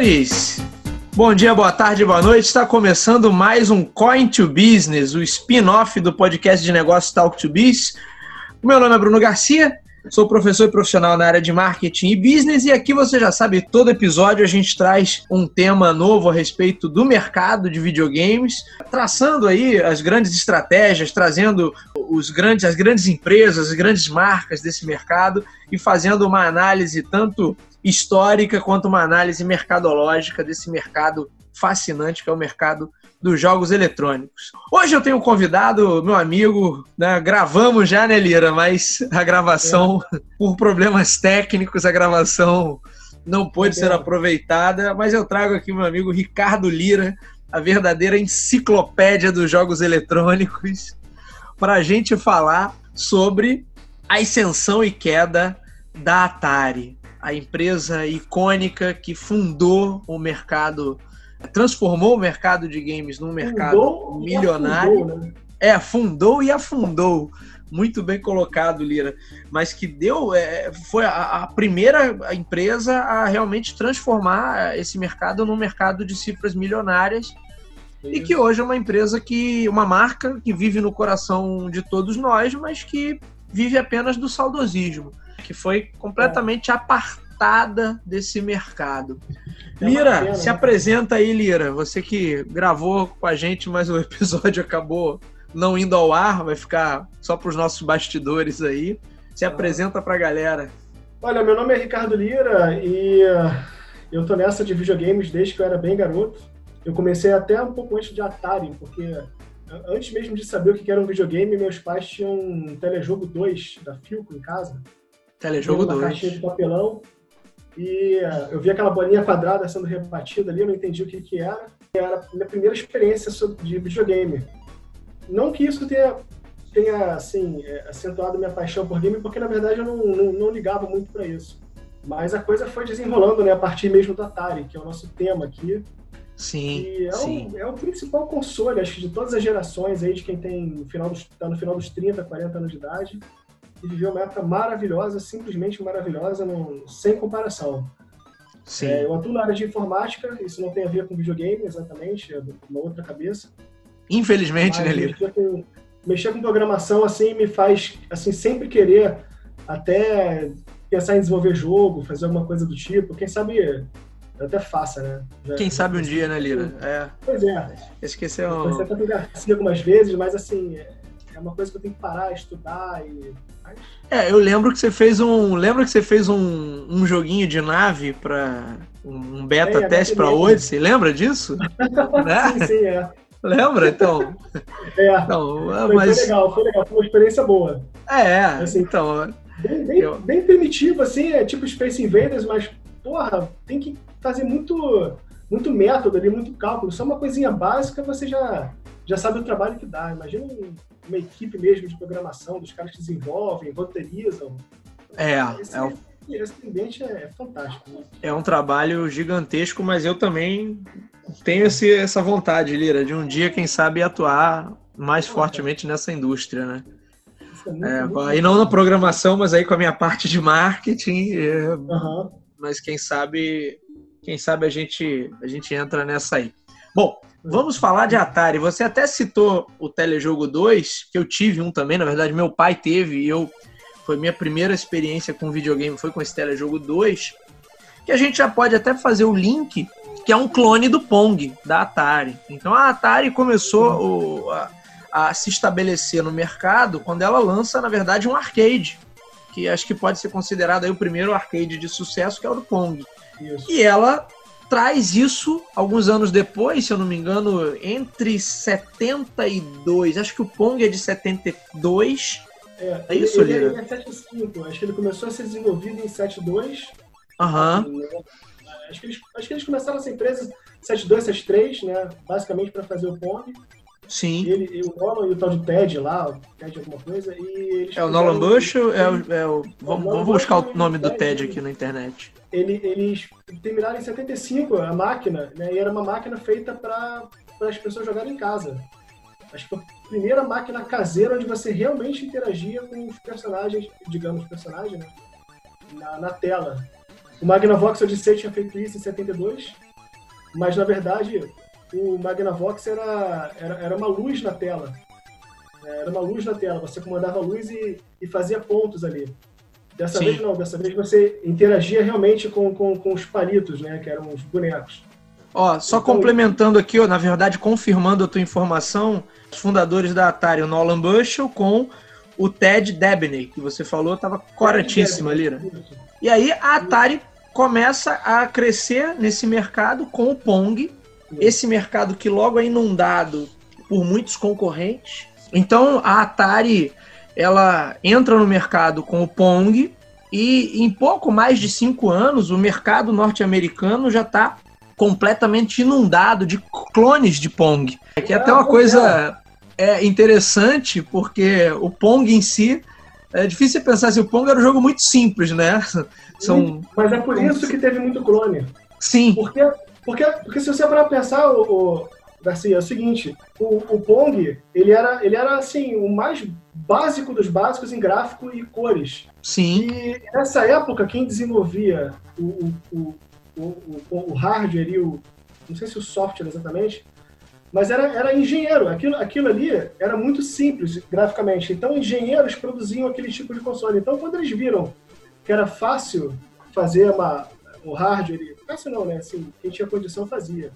Senhores, bom dia, boa tarde, boa noite. Está começando mais um Coin to Business, o spin-off do podcast de negócios Talk to Biz. Meu nome é Bruno Garcia, sou professor e profissional na área de marketing e business e aqui você já sabe, todo episódio a gente traz um tema novo a respeito do mercado de videogames, traçando aí as grandes estratégias, trazendo os grandes, as grandes empresas, as grandes marcas desse mercado e fazendo uma análise tanto histórica quanto uma análise mercadológica desse mercado fascinante que é o mercado dos jogos eletrônicos. Hoje eu tenho um convidado, meu amigo, né, gravamos já, né, Lira? Mas a gravação, é. por problemas técnicos, a gravação não pôde ser aproveitada. Mas eu trago aqui meu amigo Ricardo Lira, a verdadeira enciclopédia dos jogos eletrônicos, para a gente falar sobre a ascensão e queda da Atari a empresa icônica que fundou o mercado, transformou o mercado de games num mercado fundou milionário. Afundou, né? É, fundou e afundou. Muito bem colocado, Lira. Mas que deu. É, foi a, a, primeira empresa a realmente transformar esse mercado num mercado de cifras milionárias. Isso. E que hoje é uma empresa que. uma marca que vive no coração de todos nós, mas que vive apenas do saudosismo que foi completamente é. apartada desse mercado. É Lira, pena, se né? apresenta aí, Lira. Você que gravou com a gente, mas o episódio acabou não indo ao ar, vai ficar só para os nossos bastidores aí. Se apresenta para a galera. Olha, meu nome é Ricardo Lira e uh, eu tô nessa de videogames desde que eu era bem garoto. Eu comecei até um pouco antes de Atari, porque uh, antes mesmo de saber o que era um videogame, meus pais tinham um telejogo 2 da Filco em casa. Telejogo 2. Uma caixinha de papelão. E uh, eu vi aquela bolinha quadrada sendo rebatida ali, eu não entendi o que, que era. Era a minha primeira experiência de videogame. Não que isso tenha, tenha assim, é, acentuado minha paixão por game, porque na verdade eu não, não, não ligava muito para isso. Mas a coisa foi desenrolando né, a partir mesmo do Atari, que é o nosso tema aqui. Sim, e é, sim. O, é o principal console, acho, de todas as gerações aí, de quem tem no final dos, tá no final dos 30, 40 anos de idade e viveu uma época maravilhosa, simplesmente maravilhosa, não, sem comparação. Sim. É, eu atuo na área de informática, isso não tem a ver com videogame exatamente, é uma outra cabeça. Infelizmente, né, Lira? Mexer com, mexer com programação assim me faz assim sempre querer até pensar em desenvolver jogo, fazer alguma coisa do tipo. Quem sabe eu até faça, né? Já, Quem sabe um dia, né, Lira? É. Pois é. Esqueceu. Você até Garcia algumas vezes, mas assim, é uma coisa que eu tenho que parar, estudar e. É, eu lembro que você fez um. Lembra que você fez um, um joguinho de nave para um beta é, teste para Odyssey? Lembra disso? né? Sim, sim, é. Lembra? Então. É. Então, foi, mas... foi legal, foi legal, foi uma experiência boa. É, assim, então. Bem, bem, eu... bem primitivo, assim, é tipo Space Invaders, mas, porra, tem que fazer muito, muito método ali, muito cálculo. Só uma coisinha básica você já, já sabe o trabalho que dá. Imagina uma equipe mesmo de programação, dos caras que desenvolvem, roteirizam. É, esse, é, esse ambiente é, fantástico. Né? É um trabalho gigantesco, mas eu também tenho esse, essa vontade, Lira, de um dia, quem sabe, atuar mais é, fortemente nessa indústria, né? É muito, é, muito aí não na programação, mas aí com a minha parte de marketing. Uhum. Mas quem sabe, quem sabe a gente a gente entra nessa aí. Bom, Vamos falar de Atari. Você até citou o Telejogo 2, que eu tive um também, na verdade, meu pai teve, e eu foi minha primeira experiência com videogame, foi com esse Telejogo 2, que a gente já pode até fazer o link, que é um clone do Pong, da Atari. Então a Atari começou o, a, a se estabelecer no mercado quando ela lança, na verdade, um arcade, que acho que pode ser considerado aí o primeiro arcade de sucesso, que é o do Pong. Isso. E ela traz isso alguns anos depois, se eu não me engano, entre 72, acho que o Pong é de 72. É, é isso, ele, ele é 75, acho que ele começou a ser desenvolvido em 72. Aham. Uhum. Acho, que eles, acho que eles começaram essa empresa 72, 73, né? Basicamente para fazer o Pong. Sim. E, ele, e o Nolan e o tal de Ted lá, Ted alguma coisa, e É o Nolan Bush ou é o. É o vamos, vamos buscar o nome do Ted aqui na internet ele, eles terminaram em 75 a máquina, né? E era uma máquina feita para as pessoas jogarem em casa. Acho que foi a primeira máquina caseira onde você realmente interagia com os personagens, digamos, personagens, né? Na, na tela. O Magnavox Odyssey tinha feito isso em 72, mas na verdade o Magnavox era, era, era uma luz na tela. Era uma luz na tela, você comandava a luz e, e fazia pontos ali. Dessa Sim. vez não, dessa vez você interagia realmente com, com, com os palitos, né? Que eram os bonecos. Ó, só então, complementando aqui, ó, na verdade, confirmando a tua informação, os fundadores da Atari, o Nolan Bushell, com o Ted Debney, que você falou, estava corretíssimo ali, né? E aí a Atari começa a crescer nesse mercado com o Pong, esse mercado que logo é inundado por muitos concorrentes. Então a Atari ela entra no mercado com o Pong e em pouco mais de cinco anos o mercado norte-americano já está completamente inundado de clones de Pong. Que é até uma coisa é interessante, porque o Pong em si, é difícil pensar se o Pong era um jogo muito simples, né? São... Mas é por isso que teve muito clone. Sim. Porque, porque, porque se você parar pensar, o, o, Garcia, é o seguinte, o, o Pong, ele era, ele era assim, o mais básico dos básicos em gráfico e cores. Sim. E nessa época, quem desenvolvia o, o, o, o, o hardware e o. Não sei se o software exatamente, mas era, era engenheiro. Aquilo, aquilo ali era muito simples graficamente. Então, engenheiros produziam aquele tipo de console. Então, quando eles viram que era fácil fazer uma, o hardware, fácil não, né? Assim, quem tinha condição fazia.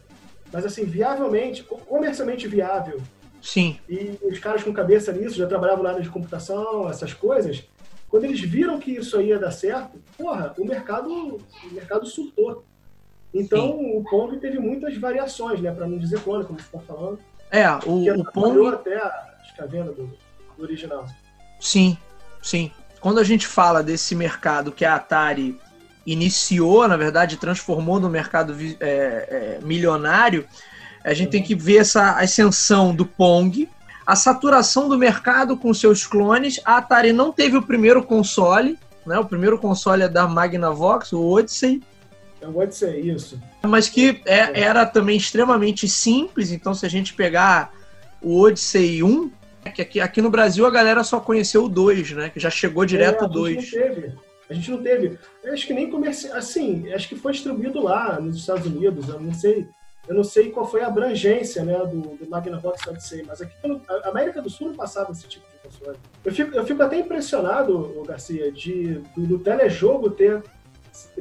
Mas, assim, viavelmente, comercialmente viável. Sim. E os caras com cabeça nisso, já trabalhavam na área de computação, essas coisas. Quando eles viram que isso aí ia dar certo, porra, o mercado, o mercado surtou. Então, Sim. o Pong teve muitas variações, né? Para não dizer clone, como você está falando. É, o, o Pong. até a escavenda do, do original. Sim, sim. Quando a gente fala desse mercado que a Atari iniciou, na verdade, transformou no mercado é, é, milionário, a gente tem que ver essa ascensão do Pong, a saturação do mercado com seus clones. A Atari não teve o primeiro console, né? O primeiro console é da Magnavox, o Odyssey. É o Odyssey, isso. Mas que é, era também extremamente simples, então se a gente pegar o Odyssey 1, que aqui, aqui no Brasil a galera só conheceu o 2, né? Que já chegou direto é, o 2. A gente não teve. A gente não teve. acho que nem comercial. Assim, acho que foi distribuído lá nos Estados Unidos. Eu não sei. Eu não sei qual foi a abrangência né, do, do Magnavox Odyssey, mas aqui a América do Sul não passava esse tipo de console. Eu fico, eu fico até impressionado, Garcia, de, do, do telejogo ter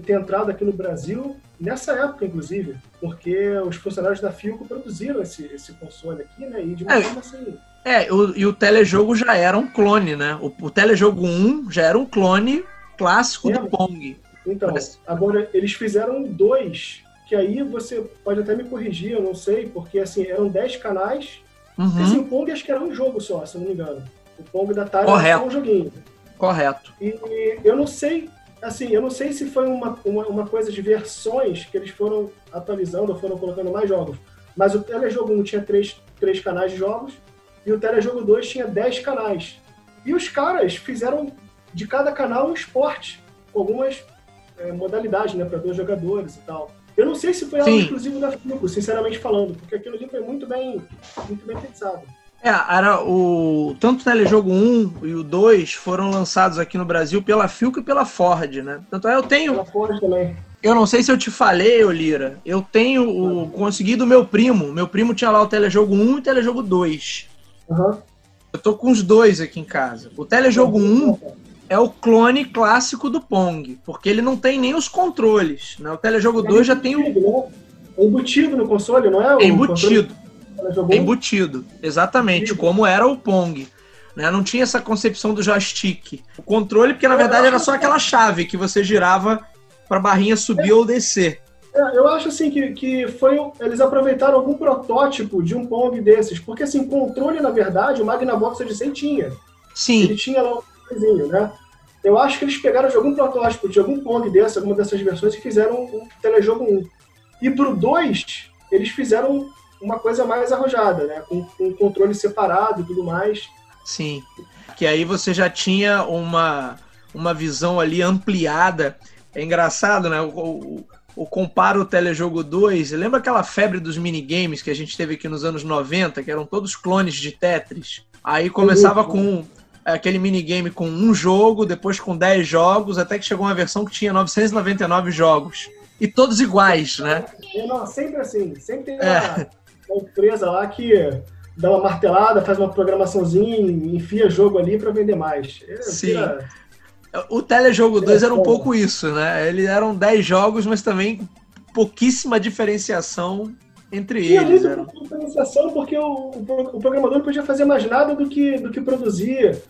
ter entrado aqui no Brasil nessa época, inclusive, porque os funcionários da Filco produziram esse, esse console aqui, né? E de uma é, forma assim. É, o, e o telejogo já era um clone, né? O, o telejogo 1 já era um clone clássico é, do Pong. Então, Parece... agora eles fizeram dois, que aí você pode até me corrigir, eu não sei, porque assim, eram 10 canais. Uhum. Assim, o Pong acho que era um jogo só, se não me engano. O Pong da Atari era só um joguinho. Correto. E, e eu não sei assim, eu não sei se foi uma, uma, uma, coisa de versões que eles foram atualizando ou foram colocando mais jogos. Mas o Telejogo 1 tinha três, três canais de jogos e o Telejogo 2 tinha 10 canais. E os caras fizeram de cada canal um esporte, com algumas é, modalidades, né, para dois jogadores e tal. Eu não sei se foi algo exclusivo da Fico, sinceramente falando, porque aquilo ali foi muito bem, muito bem pensado. É, era o. Tanto o Telejogo 1 e o 2 foram lançados aqui no Brasil pela Filco e pela Ford, né? Tanto é, eu tenho. Pela Ford também. Eu não sei se eu te falei, Olira. Eu tenho o. Consegui do meu primo. Meu primo tinha lá o Telejogo 1 e o Telejogo 2. Uhum. Eu tô com os dois aqui em casa. O Telejogo 1 é o clone clássico do Pong, porque ele não tem nem os controles. Né? O Telejogo 2 é já tem o. Né? É embutido no console, não é? é embutido. Controle? Embutido, exatamente, como era o Pong. Né? Não tinha essa concepção do joystick. O controle, porque na verdade era só aquela chave que você girava para a barrinha subir é. ou descer. É, eu acho assim que, que foi eles aproveitaram algum protótipo de um Pong desses, porque assim, controle na verdade o Magnavox Odyssey tinha. Sim. Ele tinha lá coisinho, né? Eu acho que eles pegaram de algum protótipo, de algum Pong desse, alguma dessas versões e fizeram um telejogo 1. E pro 2, eles fizeram uma coisa mais arrojada, né? Com, com controle separado e tudo mais. Sim. Que aí você já tinha uma, uma visão ali ampliada. É engraçado, né? O, o, o comparo o Telejogo 2. Lembra aquela febre dos minigames que a gente teve aqui nos anos 90, que eram todos clones de Tetris? Aí começava com aquele minigame com um jogo, depois com 10 jogos, até que chegou uma versão que tinha 999 jogos. E todos iguais, né? É, não, sempre assim. Sempre tem uma, é. uma empresa lá que dá uma martelada, faz uma programaçãozinha, enfia jogo ali para vender mais. É, Sim. Vira... O Telejogo 2 era um pouco isso, né? Eles eram 10 jogos, mas também pouquíssima diferenciação entre Tinha eles. Tinha muita diferenciação porque o, o, programador não podia fazer mais nada do que, do que produzir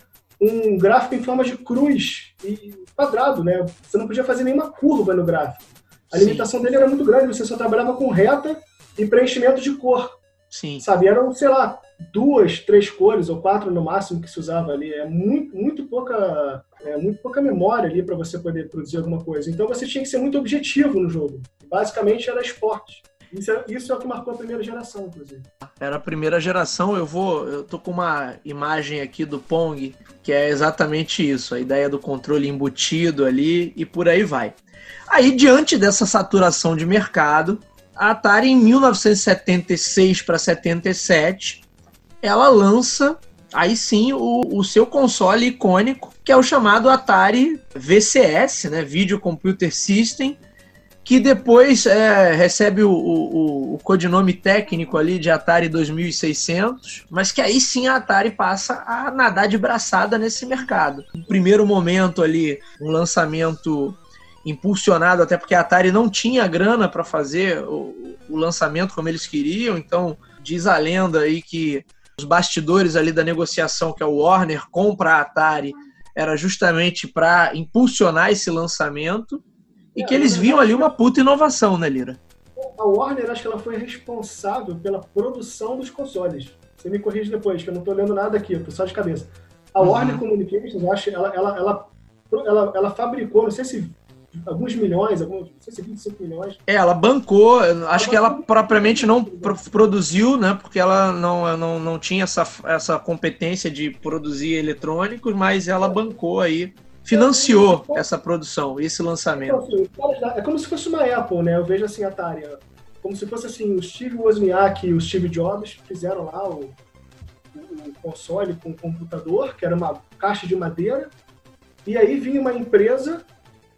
um gráfico em forma de cruz e quadrado, né? Você não podia fazer nenhuma curva no gráfico. A Sim. limitação dele era muito grande, você só trabalhava com reta e preenchimento de cor. Sim. Sabe, eram, sei lá, duas, três cores ou quatro no máximo que se usava ali. É muito, muito pouca, é, muito pouca memória ali para você poder produzir alguma coisa. Então você tinha que ser muito objetivo no jogo. Basicamente era esporte. Isso é, isso é o que marcou a primeira geração, inclusive. Era a primeira geração, eu vou. Eu tô com uma imagem aqui do Pong, que é exatamente isso, a ideia do controle embutido ali e por aí vai. Aí, diante dessa saturação de mercado, a Atari, em 1976 para 77, ela lança aí sim o, o, seu console icônico, que é o chamado Atari VCS, né, Video Computer System, que depois é, recebe o, o, o, codinome técnico ali de Atari 2600, mas que aí sim a Atari passa a nadar de braçada nesse mercado. No primeiro momento ali, um lançamento impulsionado, até porque a Atari não tinha grana para fazer o, o, lançamento como eles queriam, então diz a lenda aí que os bastidores ali da negociação que a Warner compra a Atari era justamente para impulsionar esse lançamento e é, que eles viam ali uma puta inovação, né, Lira? A Warner, acho que ela foi responsável pela produção dos consoles. Você me corrige depois, que eu não estou lendo nada aqui, eu tô só de cabeça. A uhum. Warner Communications, acho, ela, ela, ela, ela, ela fabricou, não sei se alguns milhões, alguns, não sei se 25 milhões. É, ela bancou, acho que ela propriamente não produziu, né, porque ela não, não, não tinha essa, essa competência de produzir eletrônicos, mas ela bancou aí, financiou essa produção, esse lançamento. É como se fosse uma Apple, né, eu vejo assim, a Atari, como se fosse assim, o Steve Wozniak e o Steve Jobs fizeram lá o, o console com o computador, que era uma caixa de madeira, e aí vinha uma empresa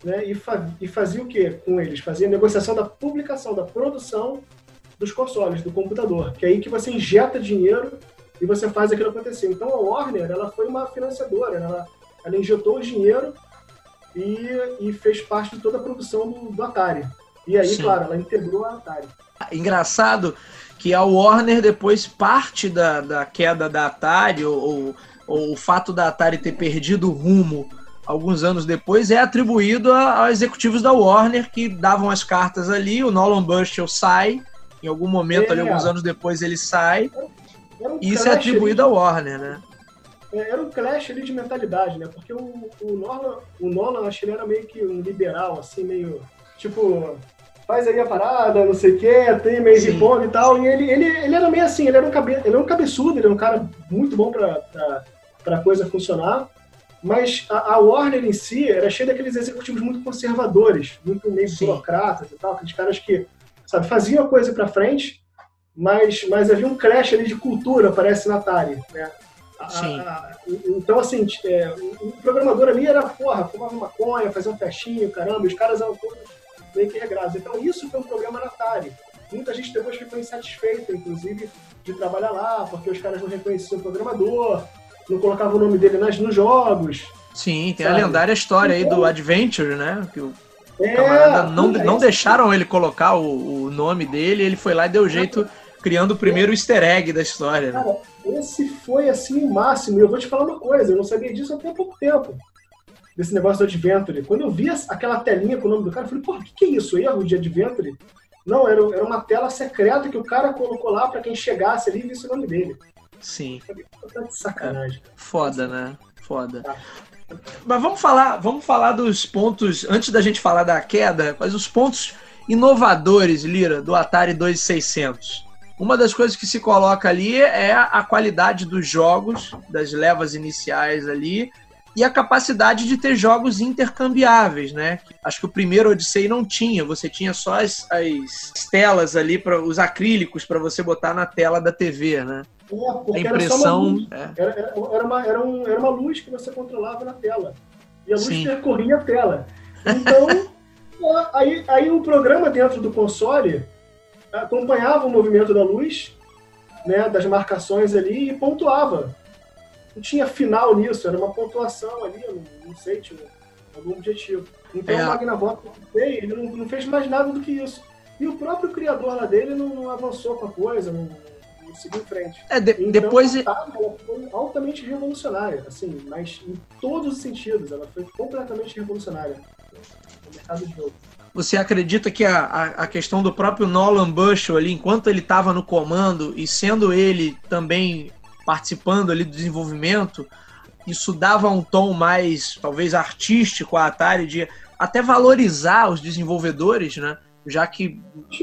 né, e, fa e fazia o que com eles? Fazia a negociação da publicação, da produção dos consoles, do computador, que é aí que você injeta dinheiro e você faz aquilo acontecer. Então a Warner, ela foi uma financiadora, ela, ela injetou o dinheiro e, e fez parte de toda a produção do, do Atari. E aí, Sim. claro, ela integrou a Atari. Engraçado que a Warner depois parte da, da queda da Atari ou, ou, o fato da Atari ter perdido o rumo alguns anos depois, é atribuído a, a, executivos da Warner que davam as cartas ali. O Nolan Bushnell sai, em algum momento, é, ali, alguns anos depois, ele sai. Um e isso é atribuído à Warner, né? É, era um clash ali de mentalidade, né? Porque o, o, Nolan, o Nolan, acho que ele era meio que um liberal, assim, meio. Tipo, faz aí a parada, não sei o quê, tem meio de e tal. E ele, ele, ele era meio assim, ele era um, cabe, ele era um cabeçudo, ele era um cara muito bom pra, pra, pra coisa funcionar. Mas a, a, Warner em si era cheia daqueles executivos muito conservadores, muito meio Sim. burocratas e tal, aqueles caras que, sabe, faziam a coisa para frente, mas, mas havia um clash ali de cultura, parece na Atari, né? Sim. A, a, então, assim, é, o, programador ali era, porra, fumava maconha, fazia um festinho, caramba, os caras eram todos meio que regrados. Então, isso foi um problema na Atari. Muita gente depois ficou insatisfeita, inclusive, de trabalhar lá, porque os caras não reconheciam o programador, não colocava o nome dele nas, nos jogos. Sim, tem sabe? a lendária história então, aí do Adventure, né? Que o é, camarada não, não deixaram ele colocar o, o, nome dele, ele foi lá e deu jeito criando o primeiro é. easter egg da história. Né? Cara, esse foi assim o máximo. E eu vou te falar uma coisa, eu não sabia disso até pouco tempo. Desse negócio do Adventure. Quando eu vi aquela telinha com o nome do cara, eu falei, porra, o que, que é isso? Erro de Adventure? Não, era, era uma tela secreta que o cara colocou lá para quem chegasse ali e visse o nome dele. Sim. Tá sacanagem. É, foda, né? Foda. Tá. Mas vamos falar, vamos falar dos pontos, antes da gente falar da queda, quais os pontos inovadores, Lira, do Atari 2600. Uma das coisas que se coloca ali é a qualidade dos jogos, das levas iniciais ali, e a capacidade de ter jogos intercambiáveis, né? Acho que o primeiro Odyssey não tinha, você tinha só as, as telas ali para os acrílicos para você botar na tela da TV, né? É, a impressão. Era, era, era, era, uma, era, um, era uma luz que você controlava na tela. E a luz Sim. percorria a tela. Então, aí, aí o programa dentro do console acompanhava o movimento da luz, né, das marcações ali e pontuava. Não tinha final nisso, era uma pontuação ali, não, não sei, tinha algum objetivo. Então é. o Magnavox ele não, não fez mais nada do que isso. E o próprio criador lá dele não, não avançou com a coisa, não, não seguiu em frente. É, de, então, depois. Ela foi altamente revolucionária, assim, mas em todos os sentidos. Ela foi completamente revolucionária no mercado de jogo. Você acredita que a, a, a questão do próprio Nolan Bushel ali, enquanto ele estava no comando e sendo ele também participando ali do desenvolvimento, isso dava um tom mais, talvez, artístico à Atari de até valorizar os desenvolvedores, né? Já que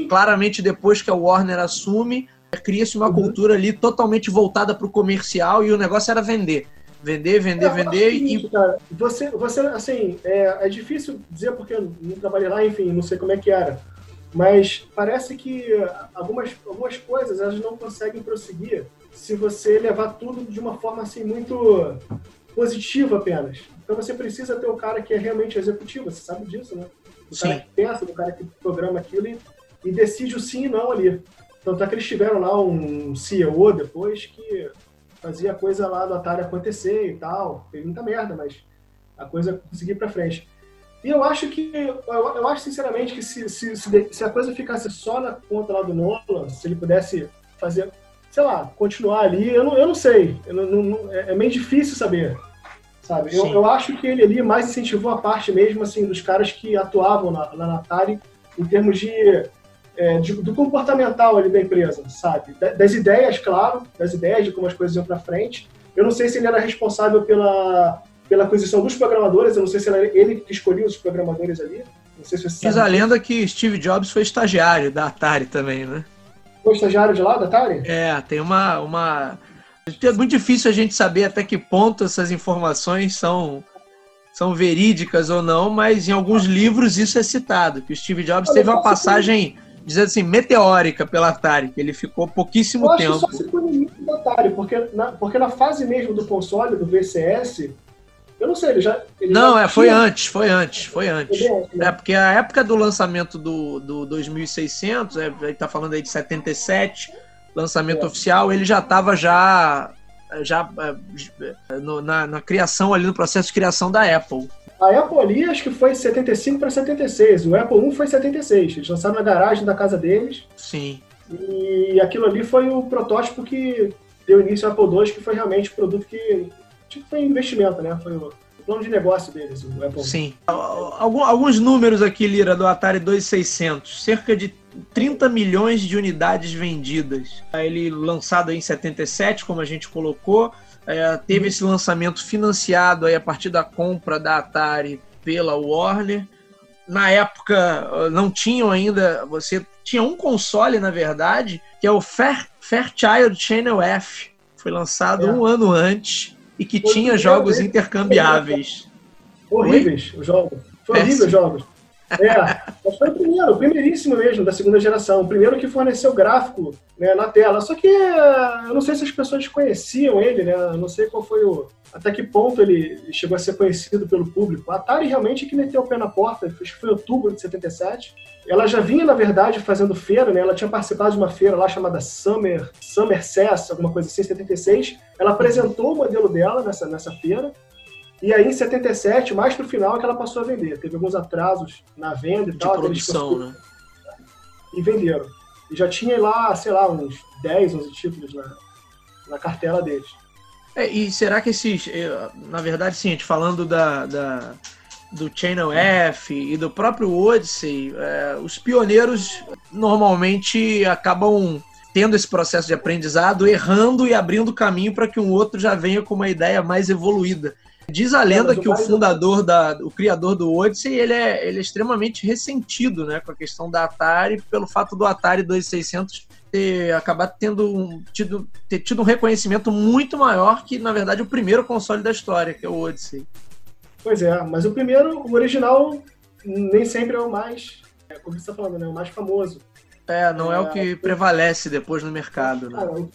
claramente depois que a Warner assume, cria-se uma uhum. cultura ali totalmente voltada para o comercial e o negócio era vender. Vender, vender, é, vender e. cara, você, você, assim, é, é difícil dizer porque eu não trabalhei lá, enfim, não sei como é que era. Mas parece que algumas, algumas coisas elas não conseguem prosseguir se você levar tudo de uma forma assim muito positiva apenas. Então você precisa ter o cara que é realmente executivo, você sabe disso, né? O cara sim. que pensa, o cara que programa aquilo e, e decide o sim e não ali. Tanto é que eles tiveram lá um CEO depois que fazia a coisa lá do Atari acontecer e tal. Fez muita merda, mas a coisa conseguiu para frente. E eu acho que, eu, eu acho sinceramente que se, se, se, a coisa ficasse só na conta lá do Nolan, se ele pudesse fazer, sei lá, continuar ali, eu não, eu não sei. Eu não, não, é, é meio difícil saber sabe? Eu, eu, acho que ele ali mais incentivou a parte mesmo, assim, dos caras que atuavam na, na Atari em termos de, é, de, do comportamental ali da empresa, sabe? Das ideias, claro, das ideias de como as coisas iam para frente. Eu não sei se ele era responsável pela, pela aquisição dos programadores, eu não sei se era ele que escolhia os programadores ali. Não sei se você Diz a lenda que Steve Jobs foi estagiário da Atari também, né? Foi estagiário de lá da Atari? É, tem uma, uma é muito difícil a gente saber até que ponto essas informações são, são verídicas ou não, mas em alguns livros isso é citado, que o Steve Jobs teve uma passagem, dizendo assim, meteórica pela Atari, que ele ficou pouquíssimo eu tempo. Acho que só se foi no da Atari, porque na, porque na fase mesmo do console, do VCS, eu não sei, ele já. Ele não, já é, foi antes, foi antes, foi antes. É, porque a época do lançamento do, do 2600, é, ele tá falando aí de 77, lançamento é. oficial, ele já estava já, já é, no, na, na, criação ali, no processo de criação da Apple. A Apple ali acho que foi 75 para 76, o Apple 1 foi 76, eles lançaram na garagem da casa deles. Sim. E aquilo ali foi o protótipo que deu início ao Apple II, que foi realmente o produto que tipo, foi investimento, né? Foi o plano de negócio deles, o Apple. Sim. Alguns números aqui, Lira, do Atari 2600. Cerca de 30 milhões de unidades vendidas. Ele lançado em 77, como a gente colocou, é, teve esse lançamento financiado aí a partir da compra da Atari pela Warner. Na época não tinham ainda, você tinha um console na verdade, que é o Fair, Fairchild Channel F. Foi lançado é. um ano antes e que Foi tinha jogos intercambiáveis. Horríveis os jogos. Foi horrível os jogos. É, foi o primeiro, o primeiríssimo mesmo da segunda geração. O primeiro que forneceu gráfico né, na tela. Só que eu não sei se as pessoas conheciam ele, né? Eu não sei qual foi o. Até que ponto ele chegou a ser conhecido pelo público. A Atari realmente que meteu o pé na porta, acho que foi em outubro de 77. Ela já vinha, na verdade, fazendo feira, né? Ela tinha participado de uma feira lá chamada Summer, Summer Cess, alguma coisa assim, 76. Ela apresentou o modelo dela nessa, nessa feira. E aí, em 77, mais pro final, é que ela passou a vender. Teve alguns atrasos na venda e de tal. produção, né? E venderam. E já tinha lá, sei lá, uns 10, 11 títulos na, na cartela deles. É, e será que esses. Eh, na verdade, sim, a gente falando da, da do Channel F e do próprio Odyssey, é, os pioneiros normalmente acabam tendo esse processo de aprendizado, errando e abrindo caminho para que um outro já venha com uma ideia mais evoluída. Diz a lenda que o fundador da, o criador do Odyssey, ele é, ele é extremamente ressentido, né, com a questão da Atari, pelo fato do Atari 2600 ter acabado tendo tido, ter tido um reconhecimento muito maior que, na verdade, o primeiro console da história, que é o Odyssey. Pois é, mas o primeiro, o original, nem sempre é o mais, é, como você está falando, né, o mais famoso. É, não é, é o que prevalece depois no mercado, né? Cara, o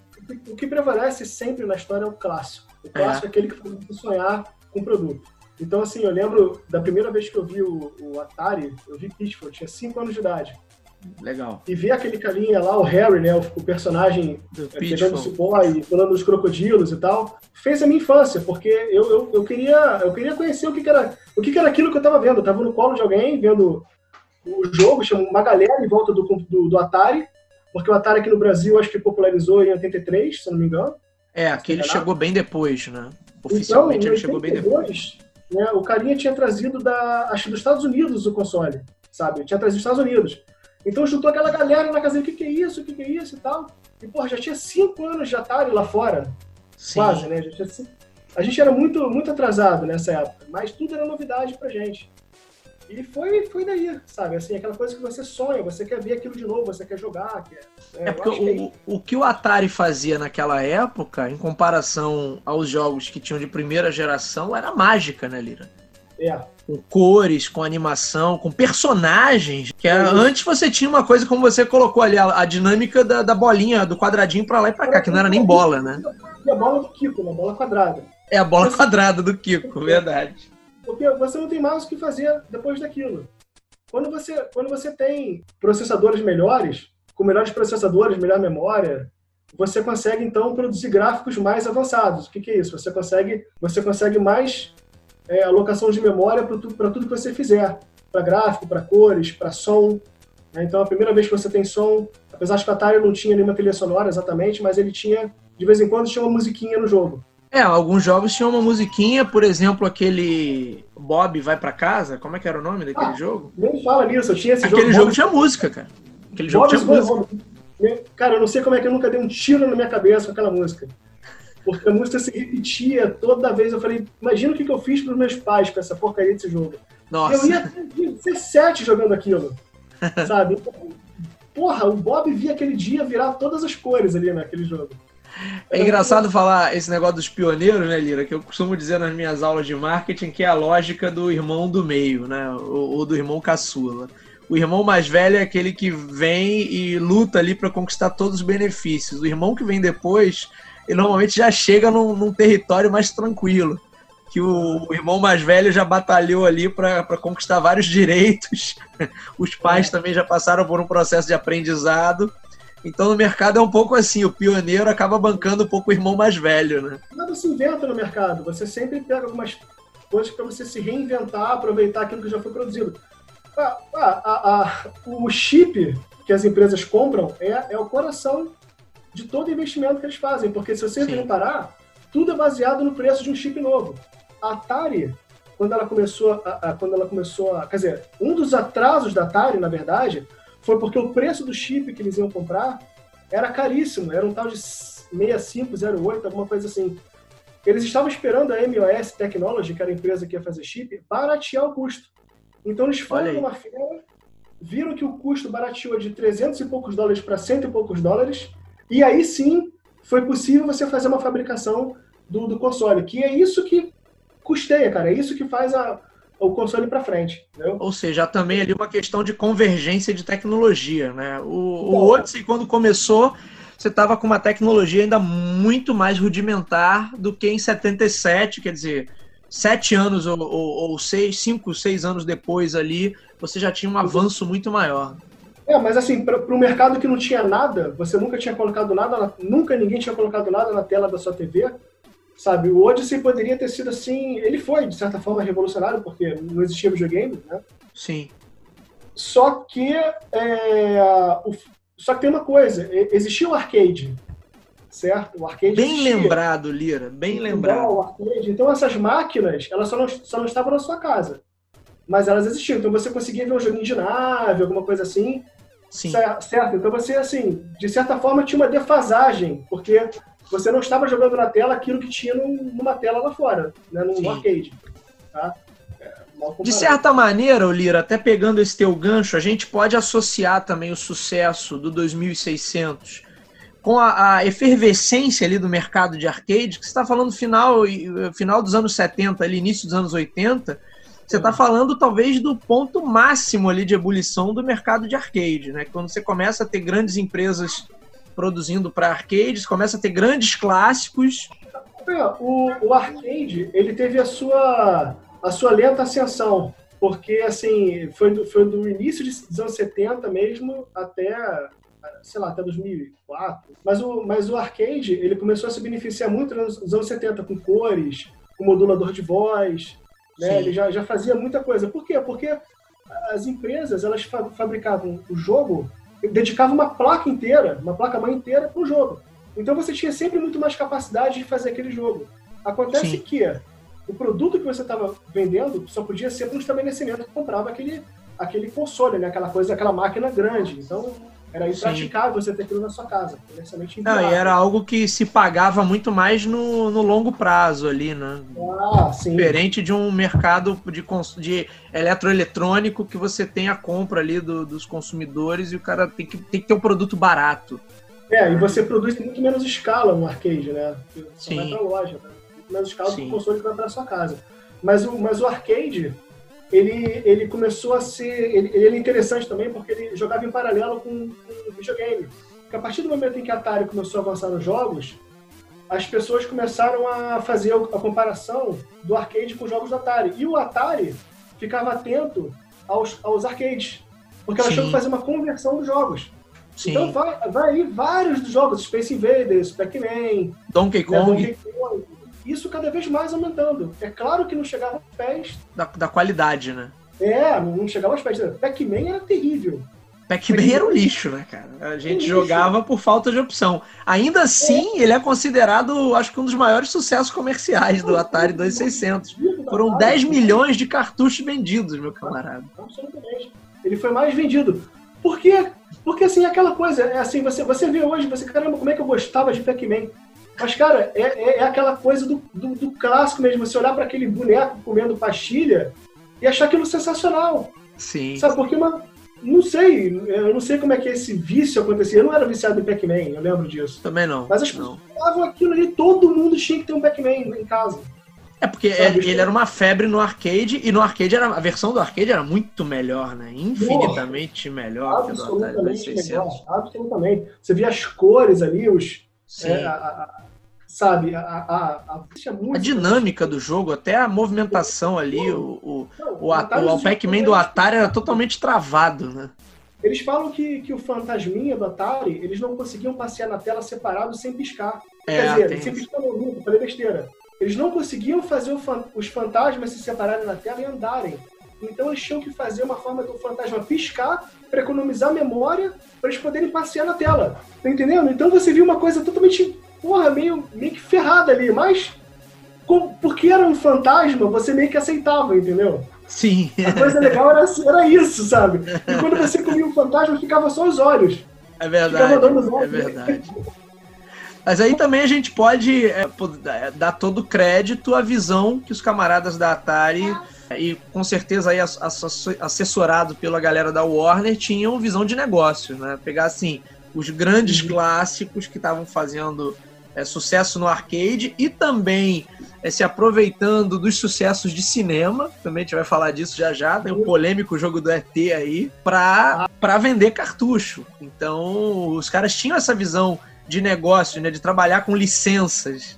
o que prevalece sempre na história é o clássico. O clássico é, é aquele que faz você sonhar com o produto. Então, assim, eu lembro da primeira vez que eu vi o, o Atari, eu vi Pitfall, eu tinha 5 anos de idade. Legal. E ver aquele carinha lá, o Harry, né, o, o personagem é, pegando o e falando dos crocodilos e tal, fez a minha infância, porque eu, eu, eu queria, eu queria conhecer o que, que era o que, que, era aquilo que eu estava vendo. Eu estava no colo de alguém, vendo o jogo, chama uma galera em volta do, do, do, Atari, porque o Atari aqui no Brasil acho que popularizou em 83, se não me engano. É, aquele chegou bem depois, né? Oficialmente então, ele chegou bem depois. Né, o carinha tinha trazido da, acho dos Estados Unidos o console, sabe? Tinha trazido dos Estados Unidos. Então juntou aquela galera na casa, o que, que é isso, o que, que é isso e tal. E, porra, já tinha cinco anos de Atari lá fora. Sim. Quase, né? Já tinha... A gente era muito, muito atrasado nessa época, mas tudo era novidade pra gente. E foi, foi daí, sabe? Assim, aquela coisa que você sonha, você quer ver aquilo de novo, você quer jogar. Quer, é, é porque o, que é o que o Atari fazia naquela época, em comparação aos jogos que tinham de primeira geração, era mágica, né, Lira? É. Com cores, com animação, com personagens. Que era, antes você tinha uma coisa como você colocou ali, a, a dinâmica da, da, bolinha, do quadradinho pra lá e pra cá, que não era nem bola, né? E a bola do Kiko, uma bola quadrada. É a bola quadrada do Kiko, verdade. Porque você não tem mais o que fazer depois daquilo. Quando você, quando você tem processadores melhores, com melhores processadores, melhor memória, você consegue então produzir gráficos mais avançados. O que, que é isso? Você consegue, você consegue mais é, alocação de memória para tudo, tudo que você fizer, para gráfico, para cores, para som. Né? Então, a primeira vez que você tem som, apesar de que o Atari não tinha nenhuma trilha sonora exatamente, mas ele tinha, de vez em quando, tinha uma musiquinha no jogo. É, alguns jogos tinham uma musiquinha, por exemplo, aquele Bob vai para casa, como é que era o nome daquele ah, jogo? Nem fala nisso, eu tinha esse aquele jogo. Aquele jogo tinha música, cara. Aquele jogo Bob tinha música. Cara, eu não sei como é que eu nunca dei um tiro na minha cabeça com aquela música. Porque a música se repetia toda vez. Eu falei, imagina o que eu fiz pros meus pais com essa porcaria desse jogo. Nossa. Eu ia ter 17 jogando aquilo, sabe? Porra, o Bob via aquele dia virar todas as cores ali naquele jogo. É engraçado falar esse negócio dos pioneiros, né, Lira? Que eu costumo dizer nas minhas aulas de marketing que é a lógica do irmão do meio, né? Ou, ou do irmão caçula. O irmão mais velho é aquele que vem e luta ali para conquistar todos os benefícios. O irmão que vem depois, ele normalmente já chega num, num território mais tranquilo. Que o, o, irmão mais velho já batalhou ali para conquistar vários direitos. Os pais é. também já passaram por um processo de aprendizado então no mercado é um pouco assim, o pioneiro acaba bancando um pouco o irmão mais velho, né? Nada se inventa no mercado, você sempre pega algumas coisas para você se reinventar, aproveitar aquilo que já foi produzido. Ah, ah, ah, o chip que as empresas compram é, é o coração de todo investimento que eles fazem, porque se você reparar, tudo é baseado no preço de um chip novo. A Atari, quando ela começou a, a, quando ela começou a, quer dizer, um dos atrasos da Atari, na verdade, foi porque o preço do chip que eles iam comprar era caríssimo, era um tal de 6508, alguma coisa assim. Eles estavam esperando a MOS Technology, que era a empresa que ia fazer chip, baratear o custo. Então eles foram numa feira, viram que o custo barateou de 300 e poucos dólares para cento e poucos dólares, e aí sim foi possível você fazer uma fabricação do, do console, que é isso que custeia, cara, é isso que faz a, o console para frente. Entendeu? Ou seja, também ali uma questão de convergência de tecnologia. Né? O, o Odyssey, quando começou, você estava com uma tecnologia ainda muito mais rudimentar do que em 77, quer dizer, sete anos ou, ou, ou seis, cinco, seis anos depois ali, você já tinha um avanço muito maior. É, mas assim, para o mercado que não tinha nada, você nunca tinha colocado nada, nunca ninguém tinha colocado nada na tela da sua TV, Sabe, o Odyssey poderia ter sido assim. Ele foi, de certa forma, revolucionário, porque não existia videogame, né? Sim. Só que. É, o, só que tem uma coisa: existia o arcade. Certo? O arcade Bem existia. lembrado, Lira, bem lembrado. Então, essas máquinas, elas só não, só não estavam na sua casa. Mas elas existiam. Então, você conseguia ver um joguinho de nave, alguma coisa assim. Sim. Certo? Então, você, assim, de certa forma, tinha uma defasagem, porque você não estava jogando na tela aquilo que tinha numa tela lá fora, né, no, arcade. Tá? É, de certa maneira, Lira, até pegando esse teu gancho, a gente pode associar também o sucesso do 2600 com a, a efervescência ali do mercado de arcade, que você está falando final, final dos anos 70, ali, início dos anos 80, você está falando talvez do ponto máximo ali de ebulição do mercado de arcade, né? Quando você começa a ter grandes empresas produzindo para arcades, começa a ter grandes clássicos. É, o, o arcade, ele teve a sua, a sua lenta ascensão, porque assim, foi do, foi do início dos anos 70 mesmo até sei lá, até 2004. Mas o, mas o arcade, ele começou a se beneficiar muito nos anos 70, com cores, com modulador de voz, né? Ele já, já fazia muita coisa. Por quê? Porque as empresas, elas fabricavam o jogo, dedicavam uma placa inteira, uma placa-mãe inteira para o jogo. Então você tinha sempre muito mais capacidade de fazer aquele jogo. Acontece Sim. que o produto que você estava vendendo só podia ser para um estabelecimento que comprava aquele, aquele console, né? aquela coisa, aquela máquina grande. Então, era impraticável Sim. você ter aquilo na sua casa. Não, e era algo que se pagava muito mais no, no longo prazo ali, né? Ah, sim. Diferente de um mercado de, de eletroeletrônico que você tem a compra ali do, dos consumidores e o cara tem que, tem que ter um produto barato. É, e você produz muito menos escala no arcade, né? Você sim. vai pra loja, né? Muito menos escala sim. do console que vai pra sua casa. Mas o, mas o arcade ele, ele começou a ser. Ele, ele é interessante também porque ele jogava em paralelo com, com o videogame. Porque a partir do momento em que a Atari começou a avançar nos jogos, as pessoas começaram a fazer a comparação do arcade com os jogos do Atari. E o Atari ficava atento aos, aos arcades, porque ela achou que fazia uma conversão dos jogos. Sim. Então vai, vai aí vários dos jogos, Space Invaders, Pac-Man, Donkey Kong. Né, Donkey Kong isso cada vez mais aumentando. É claro que não chegava aos pés. Da, da qualidade, né? É, não chegava aos pés. Pac-Man era terrível. Pac-Man era um lixo, né, cara? A gente jogava por falta de opção. Ainda assim, é. ele é considerado, acho que um dos maiores sucessos comerciais do Atari 2600. Foram 10 milhões de cartuchos vendidos, meu camarada. Absolutamente. Ele foi mais vendido. Por quê? Porque, assim, aquela coisa, é assim, você, você vê hoje, você, caramba, como é que eu gostava de Pac-Man? Mas, cara, é, é, é aquela coisa do, do, do, clássico mesmo. Você olhar para aquele boneco comendo pastilha e achar aquilo sensacional. Sim. Sabe, porque uma. Não sei, eu não sei como é que esse vício acontecia. Eu não era viciado em Pac-Man, eu lembro disso. Também não. Mas as pessoas falavam aquilo ali, todo mundo tinha que ter um Pac-Man em casa. É porque Sabe, ele, era uma febre no arcade e no arcade era, a versão do arcade era muito melhor, né? Infinitamente Porra, melhor que do Atari 2600. Melhor, absolutamente. Você via as cores ali, os, é, a, a, sabe? A, a, a, a, dinâmica do jogo, até a movimentação ali, o, o, o, o, o Pac-Man do Atari era totalmente travado, né? Eles falam que, que o fantasminha do Atari, eles não conseguiam passear na tela separado sem piscar. É, Quer dizer, sem piscar no mundo, falei besteira. Eles não conseguiam fazer os fantasmas se separarem na tela e andarem. Então eles tinham que fazer uma forma do fantasma piscar para economizar memória para eles poderem passear na tela. Tá entendendo? Então você viu uma coisa totalmente porra, meio, meio que ferrada ali, mas com, porque era um fantasma, você meio que aceitava, entendeu? Sim. A coisa legal era, era isso, sabe? E quando você comia um fantasma, ficava só os olhos. É verdade. É verdade. Mas aí também a gente pode é, é, dar todo o crédito à visão que os camaradas da Atari, e com certeza aí assessorado pela galera da Warner, tinham visão de negócio, né? Pegar assim, os grandes uhum. clássicos que estavam fazendo é, sucesso no arcade e também é, se aproveitando dos sucessos de cinema, também a gente vai falar disso já já, tem o um polêmico jogo do ET aí, para vender cartucho. Então, os caras tinham essa visão de negócio, né, de trabalhar com licenças.